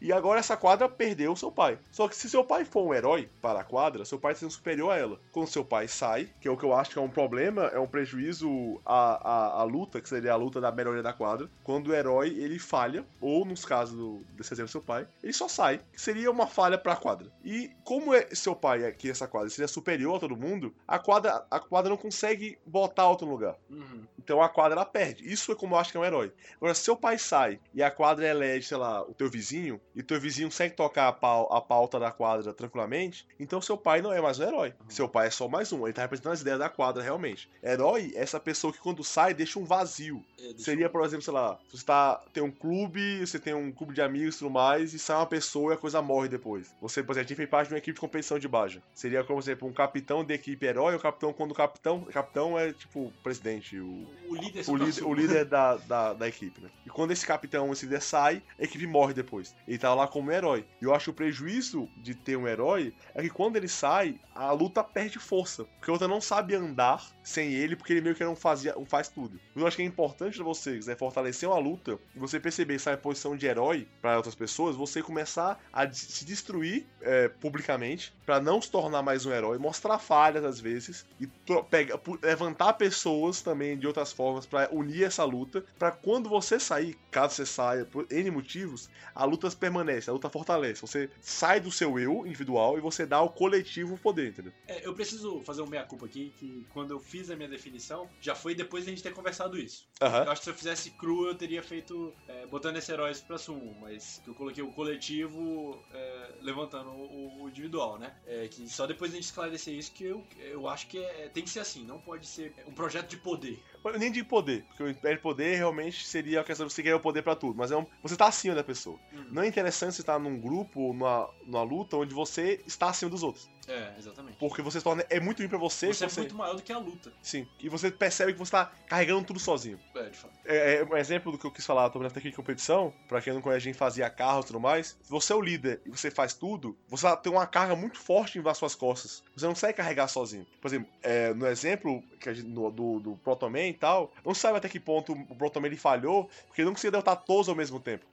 E agora essa quadra perdeu seu pai. Só que se seu pai for um herói para a quadra, seu pai está sendo superior a ela. Quando seu pai sai, que é o que eu acho que é um problema, é um prejuízo à, à, à luta, que seria a luta da melhoria da quadra. Quando o herói ele falha, ou nos casos do, desse exemplo seu pai, ele só sai, que seria uma falha para a quadra. E como é seu pai aqui essa quadra seria superior a todo mundo, a quadra, a quadra não consegue botar outro lugar. Uhum. Então a quadra ela perde. Isso é como eu acho que é um herói. Agora, se seu pai sai e a quadra elege, sei lá, o teu vizinho, e teu vizinho consegue tocar a, pau, a pauta da quadra tranquilamente, então seu pai não é mais um herói. Uhum. Seu pai é só mais um. Ele tá representando as ideias da quadra realmente. Herói é essa pessoa que quando sai deixa um vazio. É, Seria, por exemplo, sei lá, você tá, tem um clube, você tem um clube de amigos e tudo mais, e sai uma pessoa e a coisa morre depois. Você, por exemplo, fez parte de uma equipe de competição de Baja. Seria, como, por exemplo, um capitão de equipe herói, o capitão, quando o capitão. O capitão é tipo o presidente, o o líder o líder, o líder da, da, da equipe, né? E quando esse capitão, esse líder sai, a equipe morre depois. Ele tá lá como um herói. E eu acho que o prejuízo de ter um herói é que quando ele sai, a luta perde força. Porque a luta não sabe andar sem ele, porque ele meio que não, fazia, não faz tudo. Eu acho que é importante pra vocês, é fortalecer uma luta e você perceber sai a posição de herói para outras pessoas, você começar a se destruir é, publicamente para não se tornar mais um herói, mostrar falhas às vezes e pega, levantar pessoas também de outras formas para unir essa luta, para quando você sair, caso você saia por N motivos, a luta permanece, a luta fortalece. Você sai do seu eu individual e você dá ao coletivo o poder, entendeu? É, eu preciso fazer um meia-culpa aqui, que quando eu fiz a minha definição, já foi depois de a gente ter conversado isso. Uhum. Eu acho que se eu fizesse cru, eu teria feito é, botando esse heróis pra sumo, mas que eu coloquei o coletivo é, levantando o, o, individual, né? É, que só depois a gente esclarecer isso que eu, eu acho que é, tem que ser assim, não pode ser um projeto de poder. Nem de poder, porque o império de poder realmente seria a questão de você querer o poder para tudo, mas é um, você tá acima da pessoa. Uhum. Não é interessante você estar num grupo, numa, numa luta, onde você está acima dos outros. É, exatamente. Porque você se torna. É muito ruim pra você. Você, você é muito maior do que a luta. Sim. E você percebe que você tá carregando tudo sozinho. É, de fato. É, é um exemplo do que eu quis falar, tô vendo aqui de competição. Pra quem não conhece, a gente fazia carro e tudo mais. Se você é o líder e você faz tudo, você tem uma carga muito forte em suas costas. Você não consegue carregar sozinho. Por exemplo, é, no exemplo que gente, no, do, do Protoman e tal, não sabe até que ponto o Protoman ele falhou, porque ele não conseguia derrotar todos ao mesmo tempo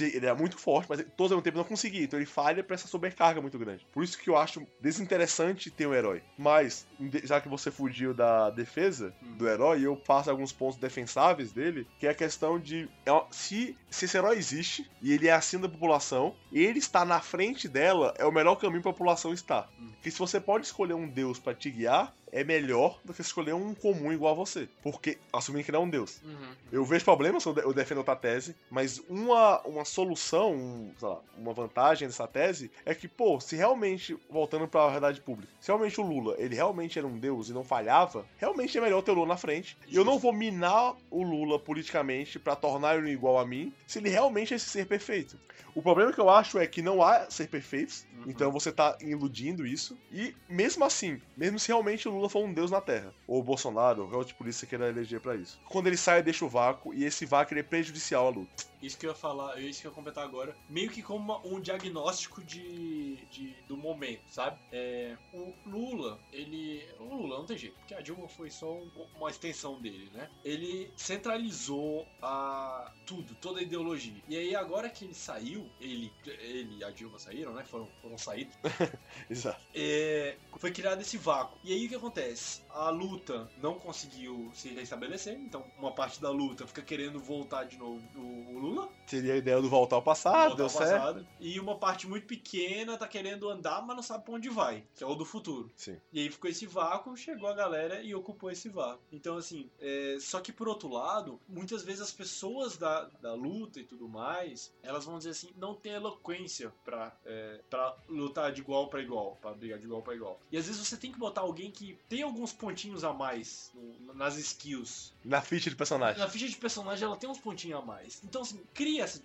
ele é muito forte, mas todo o tempo não conseguia. Então ele falha pra essa sobrecarga muito grande. Por isso que eu acho desinteressante ter um herói. Mas, já que você fugiu da defesa hum. do herói, eu passo alguns pontos defensáveis dele, que é a questão de é se, se esse herói existe e ele é acima da população, ele está na frente dela, é o melhor caminho pra população estar. Hum. Porque se você pode escolher um deus para te guiar, é melhor do que escolher um comum igual a você. Porque, assumindo que não é um deus. Uhum. Eu vejo problemas, eu defendo outra tese, mas uma, uma solução, um, lá, uma vantagem dessa tese é que, pô, se realmente, voltando para a verdade pública, se realmente o Lula, ele realmente era um deus e não falhava, realmente é melhor ter o Lula na frente. E eu não vou minar o Lula politicamente para tornar ele igual a mim, se ele realmente é esse ser perfeito. O problema que eu acho é que não há ser perfeitos, uhum. então você tá iludindo isso. E mesmo assim, mesmo se realmente o Lula for um deus na Terra, ou o Bolsonaro, ou qualquer outro polícia queira eleger para isso, quando ele sai, deixa o vácuo, e esse vácuo é prejudicial à luta. Isso que eu ia falar, isso que eu ia completar agora, meio que como uma, um diagnóstico de, de, do momento, sabe? É, o Lula, ele. O Lula não tem jeito, porque a Dilma foi só um, uma extensão dele, né? Ele centralizou a, tudo, toda a ideologia. E aí, agora que ele saiu, ele, ele e a Dilma saíram, né? Foram, foram saídos. [laughs] Exato. É, foi criado esse vácuo. E aí o que acontece? A luta não conseguiu se restabelecer, então uma parte da luta fica querendo voltar de novo o, Lula. Seria a ideia do voltar ao passado, voltar ao passado. E uma parte muito pequena tá querendo andar, mas não sabe pra onde vai, que é o do futuro. Sim. E aí ficou esse vácuo, chegou a galera e ocupou esse vácuo. Então, assim, é... só que por outro lado, muitas vezes as pessoas da, da luta e tudo mais, elas vão dizer assim, não tem eloquência pra, é... pra lutar de igual para igual, pra brigar de igual para igual. E às vezes você tem que botar alguém que tem alguns pontinhos a mais no... nas skills. Na ficha de personagem. Na ficha de personagem ela tem uns pontinhos a mais. Então, assim, cria essa,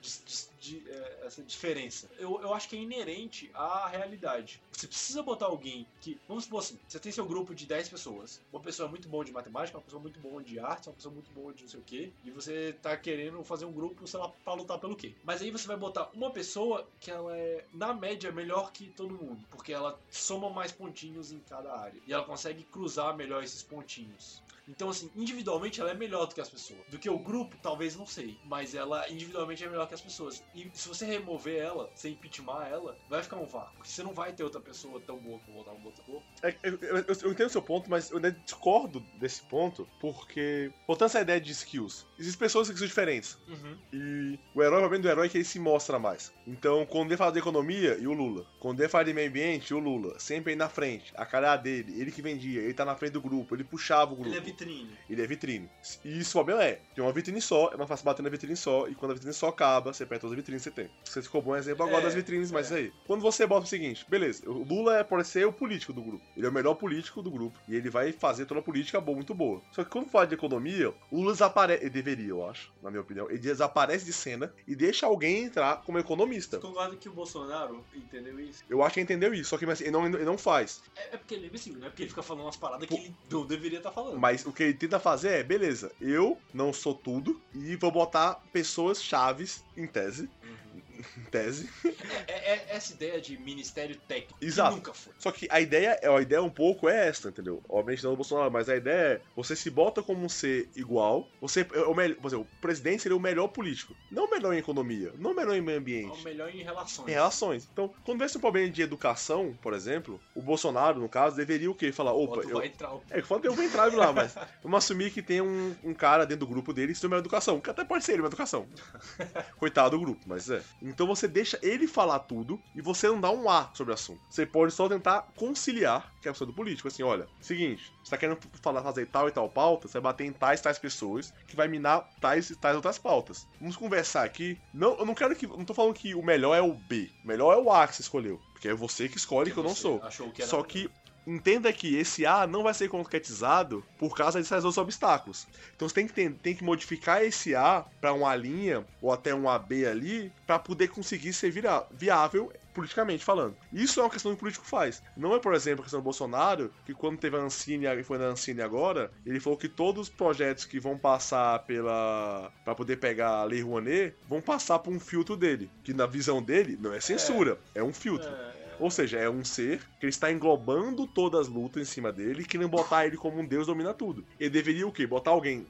é, essa diferença. Eu, eu acho que é inerente à realidade. Você precisa botar alguém que. Vamos supor assim: você tem seu grupo de 10 pessoas. Uma pessoa muito boa de matemática, uma pessoa muito boa de arte, uma pessoa muito boa de não sei o quê. E você tá querendo fazer um grupo, sei lá, pra lutar pelo quê? Mas aí você vai botar uma pessoa que ela é, na média, melhor que todo mundo. Porque ela soma mais pontinhos em cada área. E ela consegue cruzar melhor esses pontinhos. Então, assim, individualmente ela é melhor do que as pessoas. Do que o grupo, talvez não sei. Mas ela individualmente é melhor que as pessoas. E se você remover ela, sem impeachment ela, vai ficar um vácuo. Você não vai ter outra pessoa tão boa como outra boa. É, eu, eu, eu, entendo o seu ponto, mas eu discordo desse ponto, porque, botando essa ideia de skills, existem pessoas que são diferentes. Uhum. E o herói, o do herói é que ele se mostra mais. Então, quando ele fala de economia, e o Lula. Quando ele fala de meio ambiente, o Lula. Sempre aí na frente. A cara dele, ele que vendia, ele tá na frente do grupo, ele puxava o grupo. Ele é vitrine. Ele é vitrine. E isso o é, tem uma vitrine só, é mais fácil bater na vitrine só, e quando a vitrine só acaba, você perde todas as vitrines que você tem. Você ficou bom exemplo agora é, das vitrines, mas é. aí. Quando você bota o seguinte, beleza, o Lula é, pode ser o político do grupo. Ele é o melhor político do grupo. E ele vai fazer toda a política boa, muito boa. Só que quando fala de economia, o Lula desaparece. Ele deveria, eu acho, na minha opinião. Ele desaparece de cena e deixa alguém entrar como economista. Você concorda que o Bolsonaro entendeu isso? Eu acho que entendeu isso, só que mas, ele, não, ele não faz. É, é porque ele é imbecil, não é porque ele fica falando umas paradas que ele não deveria estar falando. Mas o que ele tenta fazer é, beleza, eu não sou tudo e vou botar pessoas chaves em tese. Em [laughs] tese. É, é- é essa ideia de ministério técnico. Exato. nunca foi. Só que a ideia, é- a ideia um pouco é esta, entendeu? Obviamente não do Bolsonaro, mas a ideia é você se bota como um ser igual. Você é o melhor, por exemplo, o presidente seria o melhor político, não o melhor em economia, não o melhor em meio É o ambiente. melhor em relações. Em relações. Então, quando tivesse um problema de educação, por exemplo, o Bolsonaro, no caso, deveria o quê? Falar, opa, eu, vai entrar. É, eu vou entrar lá, mas vamos assumir que tem um, um cara dentro do grupo dele que tem uma educação, que até pode ser ele uma educação. [laughs] Coitado do grupo, mas é. Então você deixa ele falar tudo e você não dá um A sobre o assunto. Você pode só tentar conciliar, que é a pessoa do político. Assim, olha, seguinte, você tá querendo falar, fazer tal e tal pauta, você vai bater em tais tais pessoas que vai minar tais e tais outras pautas. Vamos conversar aqui. Não, eu não quero que. Não tô falando que o melhor é o B. O melhor é o A que você escolheu. Porque é você que escolhe que eu não sou. Achou que era Só que entenda que esse A não vai ser concretizado por causa desses outros obstáculos. Então você tem que, ter- tem que modificar esse A para uma linha ou até um AB ali para poder conseguir ser vira- viável politicamente falando. Isso é uma questão que o político faz. Não é, por exemplo, a questão do Bolsonaro, que quando teve a Ancine e foi na Ancine agora, ele falou que todos os projetos que vão passar pela para poder pegar a Lei Rouanet vão passar por um filtro dele, que na visão dele não é censura, é um filtro. É, Ou seja, é um ser que ele está englobando todas as lutas em cima dele e querendo botar ele como um deus domina tudo. Ele deveria o quê? Botar alguém.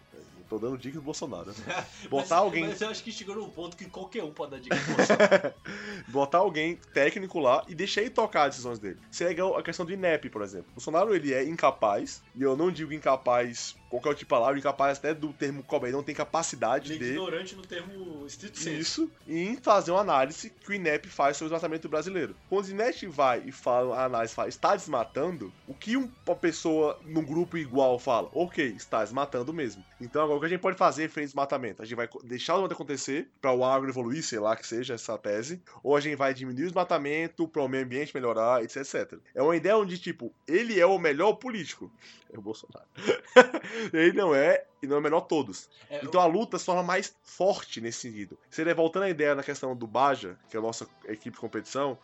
Tô dando dica do Bolsonaro. né? [laughs] Botar mas, alguém. Mas eu acho que chegou num ponto que qualquer um pode dar dica pro Bolsonaro. [laughs] botar alguém técnico lá e deixar ele tocar as decisões dele. Seria igual a questão do INEP, por exemplo. O Bolsonaro, ele é incapaz, e eu não digo incapaz qualquer tipo de palavra, incapaz até do termo cobre, ele não tem capacidade Ele é de... ignorante no termo estrito senso. Isso, e em fazer uma análise que o INEP faz sobre o desmatamento brasileiro. Quando o INEP vai e fala, a análise fala, está desmatando, o que um- uma pessoa num grupo igual fala? Ok, está desmatando mesmo. Então agora o que a gente pode fazer frente ao desmatamento? A gente vai deixar o desmatamento acontecer para o agro evoluir, sei lá que seja essa tese, ou a gente vai diminuir o desmatamento para o meio ambiente melhorar, etc, etc. É uma ideia onde, tipo, ele é o melhor político. É o Bolsonaro. [laughs] ele não é, e não é o melhor todos. É, Então a luta se torna mais forte nesse sentido. Seria voltando à ideia na questão do Baja, que é a nossa equipe de competição,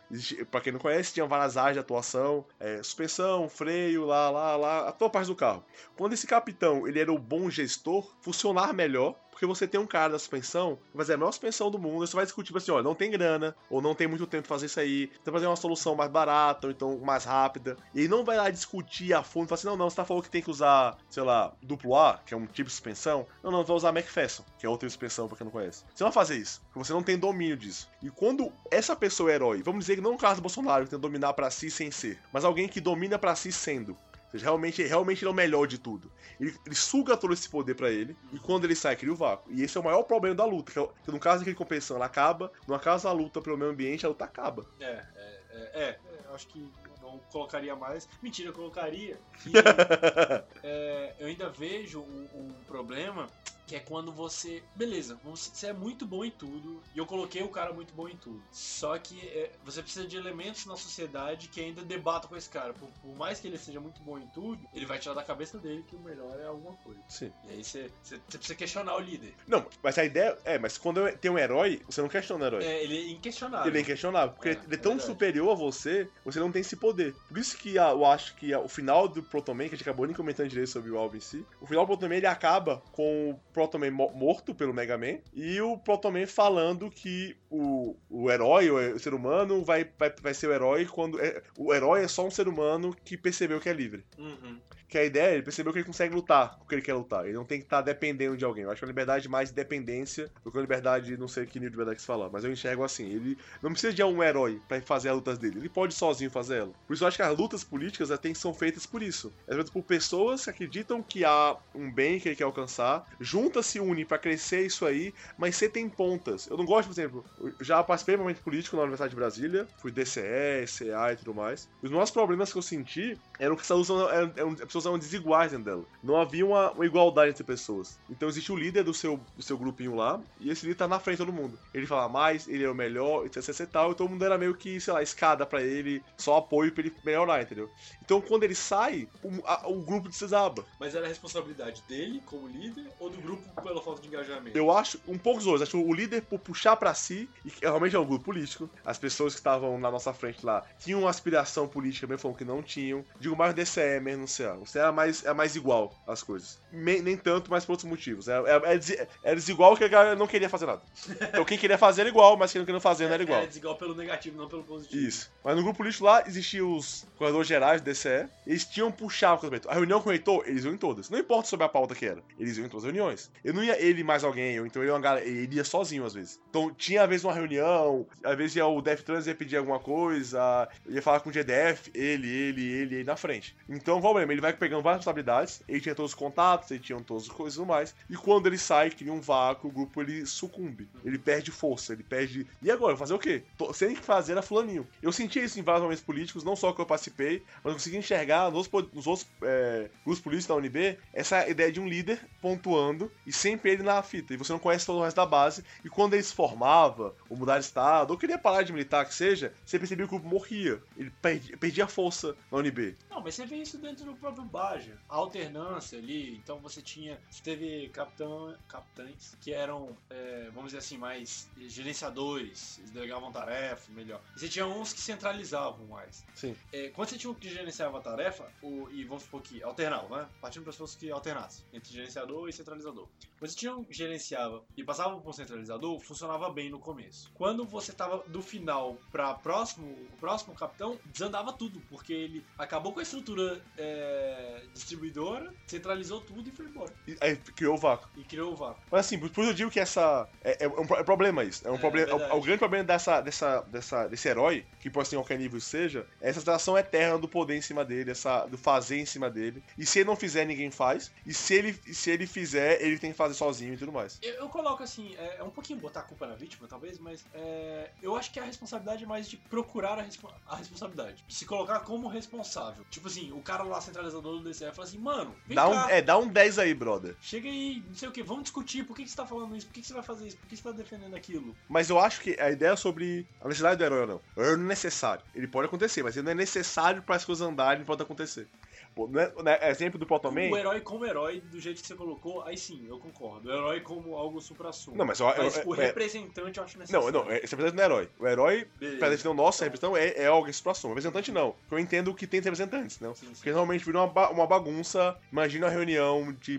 pra quem não conhece, tinha várias áreas de atuação, é, suspensão, freio, lá, lá, lá, a toda parte do carro. Quando esse capitão ele era o bom gestor, funcionar melhor, porque você tem um cara da suspensão, vai fazer a melhor suspensão do mundo, você vai discutir tipo assim, olha, não tem grana, ou não tem muito tempo pra fazer isso aí, vai fazer uma solução mais barata, ou então mais rápida, e não vai lá discutir a fundo, falar assim, não, não, você tá falando que tem que usar, sei lá, duplo A, que é um tipo de suspensão, não, não, vai usar McPherson, que é outra suspensão pra quem não conhece. Você não vai fazer isso, porque você não tem domínio disso. E quando essa pessoa é herói, vamos dizer que não o caso do Bolsonaro, que tem que dominar pra si sem ser, mas alguém que domina pra si sendo, seja, realmente, realmente ele é o melhor de tudo. Ele, ele suga todo esse poder pra ele, e quando ele sai, cria o vácuo. E esse é o maior problema da luta, que, é que no caso daquele competição ela acaba, no caso da luta pelo meio ambiente, a luta acaba. É, é, é, é, é, eu acho que não colocaria mais. Mentira, eu colocaria que [laughs] é, eu ainda vejo um, um problema que é quando você. Beleza, você é muito bom em tudo, e eu coloquei o cara muito bom em tudo. Só que é, você precisa de elementos na sociedade que ainda debatam com esse cara. Por, por mais que ele seja muito bom em tudo, ele vai tirar da cabeça dele que o melhor é alguma coisa. Sim. E aí você, você, você precisa questionar o líder. Não, mas a ideia é, mas quando tem um herói, você não questiona o herói. É, ele é inquestionável. Ele é inquestionável, porque É, ele é é tão verdade. superior a você, você não tem esse poder. Por isso que a- eu acho que a- o final do Protoman, que a gente acabou nem comentando direito sobre o álbum em si, o final do Protoman ele acaba com o Protoman mo- morto pelo Mega Man e o Protoman falando que o, o herói, o, ser humano, vai, vai, vai ser o herói quando. é- o herói é só um ser humano que percebeu que é livre. Uhum. Que a ideia, ele percebeu que ele consegue lutar com o que ele quer lutar. Ele não tem que estar dependendo de alguém. Eu acho que é uma liberdade mais de dependência do que uma liberdade, não sei que nível de liberdade que se fala. Mas eu enxergo assim. Ele não precisa de um herói pra fazer as lutas dele. Ele pode sozinho fazer ela. Por isso eu acho que as lutas políticas têm, são feitas por isso. É feitas por pessoas que acreditam que há um bem que ele quer alcançar, junta, se une para crescer isso aí, mas você tem pontas. Eu não gosto, por exemplo, já participei de momento político na Universidade de Brasília, fui DCE, CA e tudo mais. Os maiores problemas que eu senti eram que as pessoas eram desiguais dentro dela. Não havia uma, uma, igualdade entre pessoas. Então existe o líder do seu, do seu grupinho lá, e esse líder tá na frente de todo mundo. Ele fala mais, ele é o melhor, etc, etc e tal, e todo mundo era meio que, sei lá, escada para ele, só apoio pra ele melhorar, entendeu? Então quando ele sai, o, a, o grupo desaba. Mas era a responsabilidade dele como líder ou do grupo pela falta de engajamento? Eu acho, um pouco os dois. Acho o líder por puxar para si, e realmente é um grupo político. As pessoas que estavam na nossa frente lá tinham uma aspiração política, mesmo que não tinham. Digo mais DCE mesmo no CA. O CA é mais, é mais igual as coisas. Me, nem tanto, mas por outros motivos. É, é, é, é desigual que a galera não queria fazer nada. Então quem queria fazer era igual, mas quem não queria fazer não era igual. É desigual pelo negativo, não pelo positivo. Isso. Mas no grupo político lá existiam os corredores gerais do DCE. Eles tinham puxado o casamento. A reunião com o reitor, eles iam em todas. Não importa sobre a pauta que era. Eles iam em todas as reuniões. Eu não ia ele mais alguém, ou então ele, uma galera, ele ia sozinho às vezes. Então tinha às vezes uma reunião, às vezes ia o DefTrans ia pedir alguma coisa, ia falar com o GDF, ele, ele, ele, ele na frente. Então o problema, ele vai pegando várias responsabilidades, ele tinha todos os contatos, ele tinha todas as coisas e mais. E quando ele sai, cria um vácuo, o grupo ele sucumbe. Ele perde força, ele perde. E agora, fazer o quê? Tô, sem que fazer a fulaninho. Eu senti isso em vários momentos políticos, não só que eu participei, mas eu consegui enxergar nos, nos outros é, grupos políticos da UNB essa ideia de um líder pontuando e sempre ele na fita. E você não conhece todo o resto da base. E quando ele se formava, ou mudar de estado, ou queria parar de militar, que seja, você percebia que o grupo morria. Ele perdia, perdia força na UNB. Não, mas você vê isso dentro do próprio Baja. A alternância ali, então você tinha. Você teve capitão, capitães que eram, é, vamos dizer assim, mais gerenciadores, eles delegavam tarefa, melhor. E você tinha uns que centralizavam mais. Sim. É, quando você tinha um que gerenciava a tarefa, o, e vamos supor que alternava, né? Partindo para as pessoas que alternassem entre gerenciador e centralizador. Quando você tinha um que gerenciava e passava para um centralizador, funcionava bem no começo. Quando você tava do final para próximo, o próximo capitão, desandava tudo, porque ele acabou com a estrutura é, distribuidora, centralizou tudo e foi embora. E aí criou o vácuo. E criou o vácuo. Mas assim, por isso eu digo que essa. É, é um é problema isso. É um É, problema. o, o grande problema dessa, dessa, dessa, desse herói, que pode ser em qualquer nível seja, é essa sensação eterna do poder em cima dele, essa, do fazer em cima dele. E se ele não fizer, ninguém faz. E se ele, se ele fizer, ele tem que fazer sozinho e tudo mais. Eu, eu coloco assim, é, é um pouquinho botar a culpa na vítima, talvez, mas é, eu acho que a responsabilidade é mais de procurar a, respo- a responsabilidade. De se colocar como responsável. Tipo assim, o cara lá centralizador do DCE fala assim, mano, vem Dá um, cá, é, dá um 10 aí, brother. chega aí, não sei o que, vamos discutir, por que, que você tá falando isso, por que, que você vai fazer isso, por que você tá defendendo aquilo. Mas eu acho que a ideia sobre a necessidade do herói ou não. O herói não é necessário. Ele pode acontecer, mas ele não é necessário para as coisas andarem, pode acontecer. Pô, não é, não é exemplo do Protoman. O herói como herói, do jeito que você colocou, aí sim, eu concordo. O herói como algo supra-sumo. Não, mas eu- Mas eu- o é- representante eu acho necessário. Não, não, é- você precisa do herói. O herói, Beleza. pra defender o nosso representante, é, é alguém supra-sumo. Representante não. Eu entendo que tem representantes, não. Sim, sim. Porque normalmente vira uma, uma bagunça. Imagina uma reunião de,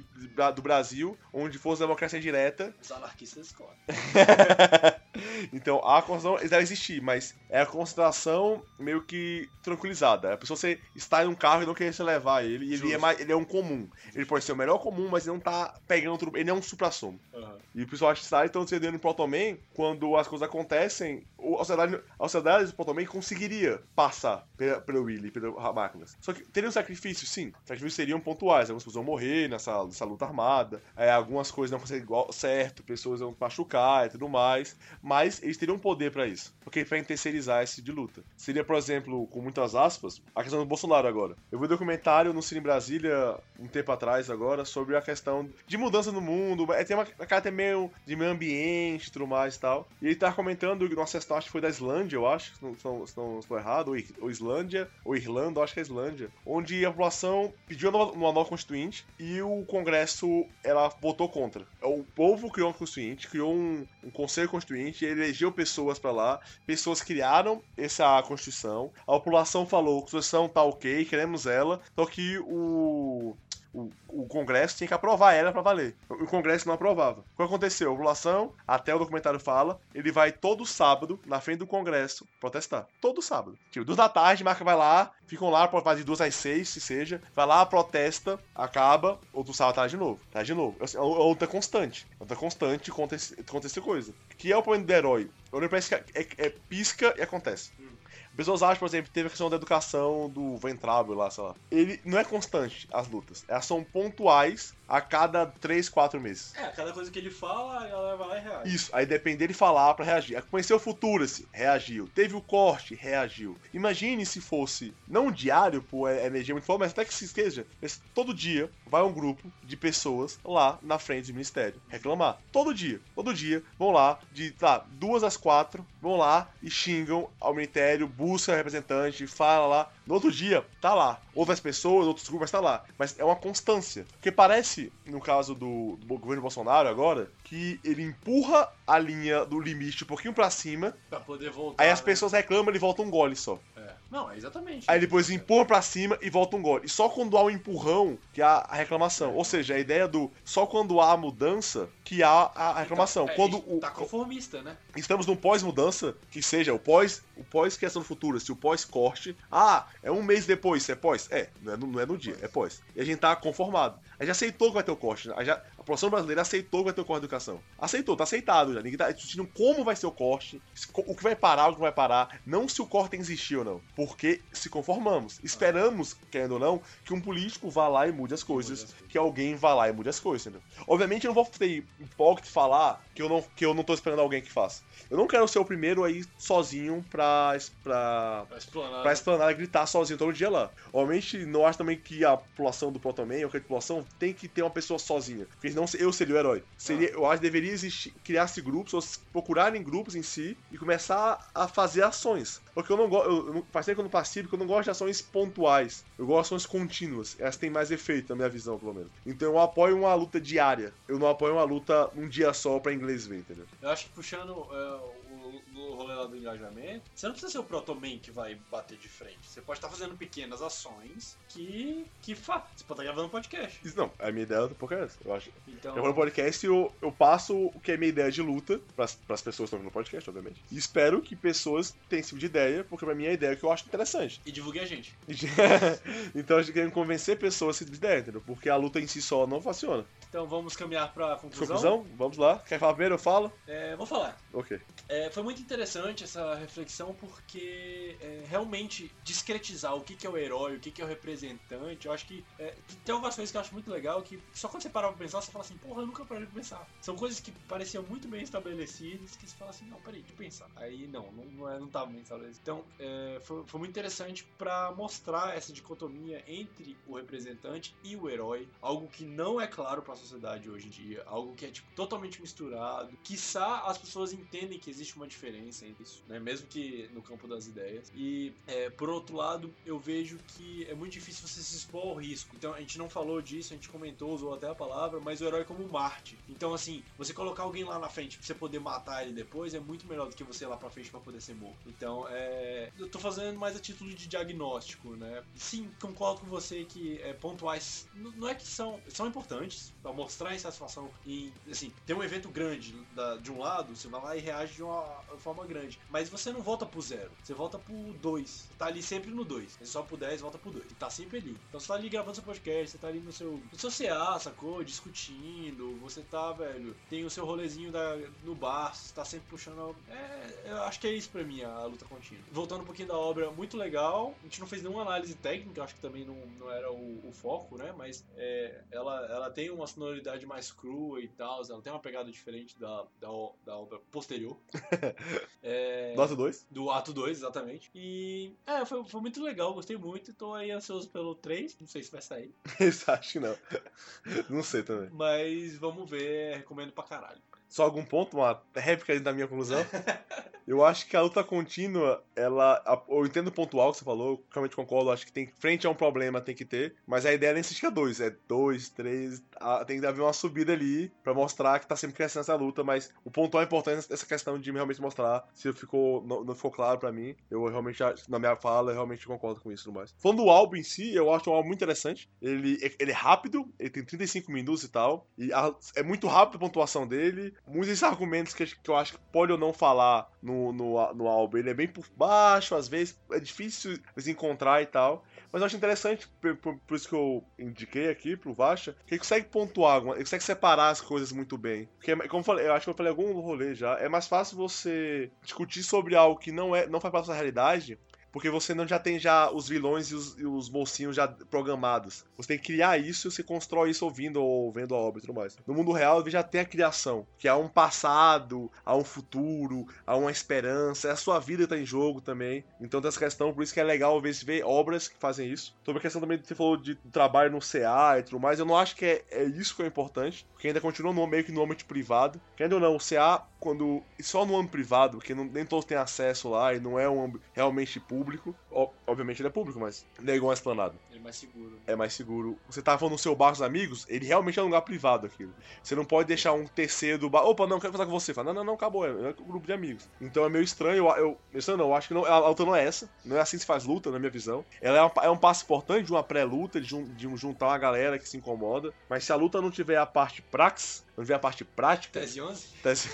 do Brasil, onde fosse democracia direta. Os anarquistas escolhem. [laughs] Então a concentração deve existir, mas é a concentração meio que tranquilizada. A pessoa você está em um carro e não querer se levar ele, e ele é, mais, ele é um comum. Ele pode ser o melhor comum, mas ele não tá pegando tudo. Ele é um supra-sumo. Aham. E o pessoal acha que está então cedendo em Protoman, quando as coisas acontecem, a sociedade, a sociedade do Protoman conseguiria passar pela, pelo Willy, pelas máquinas. Só que teria um sacrifício, sim. Os sacrifícios seriam pontuais. Algumas pessoas vão morrer nessa, nessa luta armada, é, algumas coisas não vão ser igual, certo, pessoas vão machucar e tudo mais. Mas eles teriam poder pra isso. Porque pra terceirizar esse de luta. Seria, por exemplo, com muitas aspas, a questão do Bolsonaro agora. Eu vi um documentário no Cine Brasília um tempo atrás agora sobre a questão de mudança no mundo. É, tem uma, cara até meio de meio ambiente tudo mais e tal. E ele tava comentando que nossa questão acho que foi da Islândia, eu acho, se não, estou errado, ou, ou Islândia, ou Irlanda, acho que é Islândia, onde a população pediu uma nova, uma nova constituinte e o Congresso ela votou contra. O povo criou uma constituinte, criou um, um conselho constituinte, ele elegeu pessoas pra lá, pessoas criaram essa constituição, a população falou, constituição tá ok, queremos ela, só que o o, o Congresso tinha que aprovar ela pra valer. O Congresso não aprovava. O que aconteceu? A população, até o documentário fala, ele vai todo sábado na frente do Congresso protestar. Todo sábado. Tipo, duas da tarde, marca vai lá, ficam lá por de duas às seis, se seja, vai lá, protesta, acaba, outro sábado tá de novo. Tá de novo. É uma luta constante. Luta constante contra essa coisa. Que é o problema do herói. O herói parece que é, é- é pisca e acontece. Pessoas acham, por exemplo, teve a questão da educação do Ventrável lá, sei lá. Ele não é constante, as lutas. Elas são pontuais a cada 3, 4 meses. É, cada coisa que ele fala, a galera vai lá e reage. Isso, aí depende dele falar pra reagir. Conheceu o futuro, se reagiu. Teve o corte, reagiu. Imagine se fosse, não diário, por é energia muito forte, mas até que se esqueça, todo dia vai um grupo de pessoas lá na frente do ministério reclamar. Todo dia, todo dia vão lá, de tá, duas às quatro, vão lá e xingam ao ministério, buscam representante, fala lá. No outro dia, tá lá. Outras pessoas, outros grupos, mas tá lá. Mas é uma constância. Porque parece, no caso do, do governo Bolsonaro agora, que ele empurra a linha do limite um pouquinho pra cima. Pra poder voltar. Aí as né? pessoas reclamam, ele volta um gole só. É. Não, é exatamente. Aí depois empurra pra cima e volta um gole. E só quando há um empurrão que há a reclamação. Ou seja, a ideia do só quando há a mudança que há a reclamação. Então, é, quando o, Tá conformista, né? estamos num pós-mudança, que seja o pós, o pós questão futura, se o pós-corte, ah, é um mês depois, é pós? É, não é no, não é no dia, é pós. E a gente tá conformado. A gente aceitou que vai ter o corte, né? já, a população brasileira aceitou que vai ter o corte de educação. Aceitou, tá aceitado já. Ninguém tá discutindo como vai ser o corte, o que vai parar, o que não vai parar, não se o corte existir ou não. Porque se conformamos. Esperamos, querendo ou não, que um político vá lá e mude as coisas, que alguém vá lá e mude as coisas, entendeu? Obviamente eu não vou ser hipócrita falar que eu não, que eu não tô esperando alguém que faça. Eu não quero ser o primeiro aí sozinho pra, pra, Pra explanar. pra explanar e gritar sozinho todo dia lá. Obviamente, não acho também que a população do Protoman ou qualquer população tem que ter uma pessoa sozinha. Porque senão eu seria o herói. Seria, Eu acho que deveria existir, criar-se grupos, ou procurarem grupos em si e começar a fazer ações. Porque eu não gosto. Faz tempo que eu não participo, porque eu não gosto de ações pontuais. Eu gosto de ações contínuas. Elas têm mais efeito, na minha visão, pelo menos. Então eu apoio uma luta diária. Eu não apoio uma luta um dia só pra inglês ver, entendeu? Eu acho que puxando é, o, o rolê lá do engajamento, você não precisa ser o Protoman que vai bater de frente. Você pode estar fazendo pequenas ações que. que fa... Você pode estar gravando um podcast. Isso não, a minha ideia do pouco é essa. Eu acho. Então. Eu vou no podcast e eu, eu passo o que é minha ideia de luta pras, pras pessoas que estão no podcast, obviamente. E espero que pessoas tenham esse tipo de ideia, porque pra mim é a ideia que eu acho interessante. E divulgue a gente. [laughs] então a gente quer convencer pessoas a esse tipo de ideia, entendeu? Porque a luta em si só não funciona. Então vamos caminhar pra conclusão. Conclusão? Vamos lá. Quer falar primeiro? Eu falo? É, vou falar. Ok. É, foi muito interessante essa reflexão porque é, realmente discretizar o que, que é o herói, o que, que é o representante, eu acho que é, tem algumas coisas que eu acho muito legal que só quando você parar pra pensar, você fala assim, porra, eu nunca parei pra pensar. São coisas que pareciam muito bem estabelecidas que você fala assim, não, peraí, eu pensar. Aí não, não, não, é, não tava bem estabelecido. Então é, foi, foi muito interessante pra mostrar essa dicotomia entre o representante e o herói, algo que não é claro pra sociedade hoje em dia, algo que é tipo totalmente misturado. Quiçá as pessoas entendem que existe uma diferença entre isso, né? Mesmo que no campo das ideias. E é, por outro lado, eu vejo que é muito difícil você se expor ao risco. Então a gente não falou disso, a gente comentou, usou até a palavra, mas o herói como Marte. Então assim, você colocar alguém lá na frente pra você poder matar ele depois é muito melhor do que você ir lá pra frente pra poder ser morto. Então é. Eu tô fazendo mais a título de diagnóstico, né? Sim, concordo com você que é, pontuais não é que são, são importantes pra mostrar insatisfação em assim, tem um evento grande da- de um lado, você vai lá e reage de uma forma grande, mas você não volta pro zero, você volta pro 2. Você tá ali sempre no 2. Você só pro 10 volta pro 2. E tá sempre ali. Então você tá ali gravando seu podcast, você tá ali no seu, no seu CA, sacou? Discutindo, você tá, velho, tem o seu rolezinho da, no bar, você tá sempre puxando. É, eu acho que é isso pra mim, a luta contínua. Voltando um pouquinho da obra, muito legal. A gente não fez nenhuma análise técnica, acho que também não, não era o, o foco, né? Mas é, ela, ela tem uma sonoridade mais crua e tal, ela tem uma pegada diferente da, da, da obra posterior. [laughs] É, Nota 2? do ato 2, exatamente. E é, foi, foi muito legal, gostei muito. Tô aí ansioso pelo 3, não sei se vai sair. [laughs] Acho que não. Não sei também. Mas vamos ver, recomendo pra caralho. Só algum ponto, uma réplica da minha conclusão? [laughs] Eu acho que a luta contínua, ela. a- Eu entendo o pontual que você falou, eu realmente concordo, acho que tem. Frente a um problema tem que ter. Mas a ideia nem se fica dois, é dois, três. ah, Tem que haver uma subida ali pra mostrar que tá sempre crescendo essa luta. Mas o pontual é importante essa questão de realmente mostrar se ficou, não, não ficou claro pra mim. Eu realmente, na minha fala, eu realmente concordo com isso tudo mais. Falando do álbum em si, eu acho um álbum muito interessante. Ele, ele é rápido, ele tem 35 minutos e tal. E a- é muito rápido a pontuação dele. Muitos [laughs] argumentos que, eu acho que pode ou não falar no, no, no álbum. Ele é bem por baixo, às vezes é difícil de encontrar e tal. Mas eu acho interessante, por, por- por isso que eu indiquei aqui pro Vacha, que ele consegue pontuar, ele consegue separar as coisas muito bem. Porque, como eu falei, eu acho que eu falei algum rolê já, é mais fácil você discutir sobre algo que não é não faz parte da realidade porque você não já tem já os vilões e os, e os mocinhos já programados. Você tem que criar isso e você constrói isso ouvindo ou vendo a obra e tudo mais. No mundo real, já tem a criação, que há um passado, há um futuro, há uma esperança, a sua vida tá em jogo também. Então tem essa questão, por isso que é legal ver, ver obras que fazem isso. Sobre a questão também que você falou de trabalho no CA e tudo mais, eu não acho que é, é isso que é importante, porque ainda continua no, meio que no âmbito privado. Querendo ou não, o CA, quando. só no âmbito privado, porque não, nem todos têm acesso lá e não é um realmente público. Obviamente ele é público, mas não é igual a esplanada. Ele é mais seguro. É mais seguro. Você tá falando no seu bar com os amigos, ele realmente é um lugar privado aquilo. Você não pode deixar um terceiro do bar. Opa, não, quero conversar com você. Fala, não, não, não, acabou. É, é um grupo de amigos. Então é meio estranho. Eu, eu, não, eu acho que não, a luta não é essa. Não é assim que se faz luta, na minha visão. Ela é um, é um passo importante de uma pré-luta, de, de um, juntar uma galera que se incomoda. Mas se a luta não tiver a parte prax, não tiver a parte prática. Tese 11? Tese,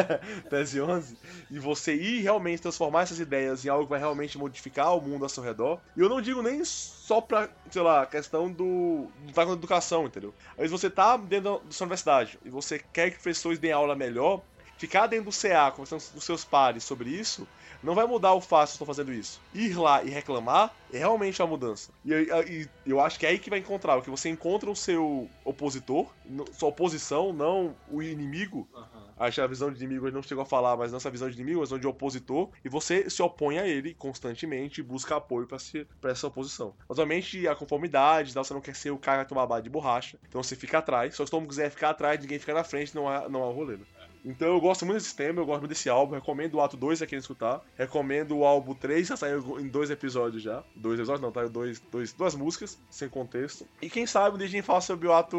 [laughs] tese 11. E você ir realmente transformar essas ideias em algo que vai realmente modificar o mundo ao seu redor. E eu não digo nem só pra, sei lá, questão do. da educação, entendeu? Às vezes você tá dentro da sua universidade e você quer que professores deem aula melhor, ficar dentro do CA conversando com seus pares sobre isso não vai mudar o fato de estou fazendo isso. Ir lá e reclamar é realmente a mudança. E, e, eu acho que é aí que vai encontrar, que você encontra o seu opositor, sua oposição, não o inimigo. Uhum. Acho que a visão de inimigo ele não chegou a falar, mas nessa visão de inimigo, a visão de opositor, e você se opõe a ele constantemente e busca apoio para essa oposição. Obviamente, a conformidade, você não quer ser o cara que bala de borracha, então você fica atrás. Se o estômago quiser ficar atrás, ninguém fica na frente, não há, não há rolê. Né? Então eu gosto muito desse tema, eu gosto muito desse álbum, recomendo o ato 2 a quem escutar. Recomendo o álbum 3, já saiu em dois episódios já. Dois episódios não, tá? Dois, dois, duas músicas, sem contexto. E quem sabe o dia a gente fala sobre o ato.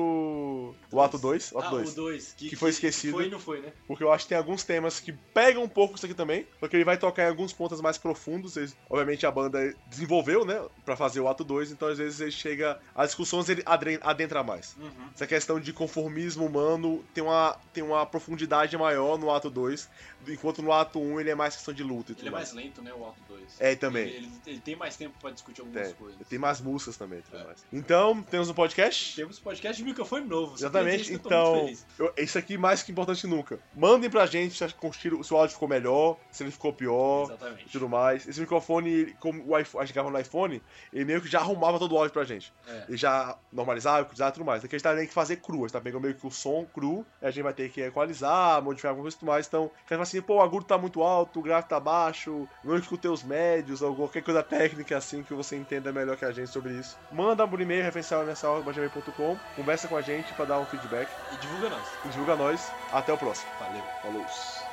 O ato 2. O ato 2. Ah, 2. Que, que, foi esquecido. Foi e não foi, né? Porque eu acho que tem alguns temas que pegam um pouco isso aqui também. Porque ele vai tocar em alguns pontos mais profundos. Eles, obviamente a banda desenvolveu, né? Pra fazer o ato 2, então às vezes ele chega. As discussões ele adentra mais. Uhum. Essa questão de conformismo humano tem uma, tem uma profundidade maior no ato 2, enquanto no ato 1 um ele é mais questão de luta. ele é mais lento, né, o ato 2. É, também. Ele, ele, ele, tem mais tempo pra discutir algumas coisas. Tem mais músicas também. É. Mais. Então, temos um podcast? Temos um podcast de microfone novo. Exatamente, então, eu, isso aqui mais que importante nunca. Mandem pra gente se, se o áudio ficou melhor, se ele ficou pior, Exatamente. e tudo mais. Esse microfone, como o iPhone, a gente grava no iPhone, ele meio que já arrumava todo o áudio pra gente. É. Ele já normalizava, cuidava e tudo mais. Aqui a gente tá tendo que fazer cru, a gente tá pegando meio que o som cru, a gente vai ter que equalizar, modificar alguma coisa e tudo mais. Então, quer assim, pô, o agudo tá muito alto, o gráfico tá baixo, não escutei os médios, ou qualquer coisa técnica assim que você entenda melhor que a gente sobre isso. Manda um e-mail, referencialmensal.com, conversa com a gente para dar um feedback. E divulga nós. E divulga nós. Até o próximo. Valeu. Falou.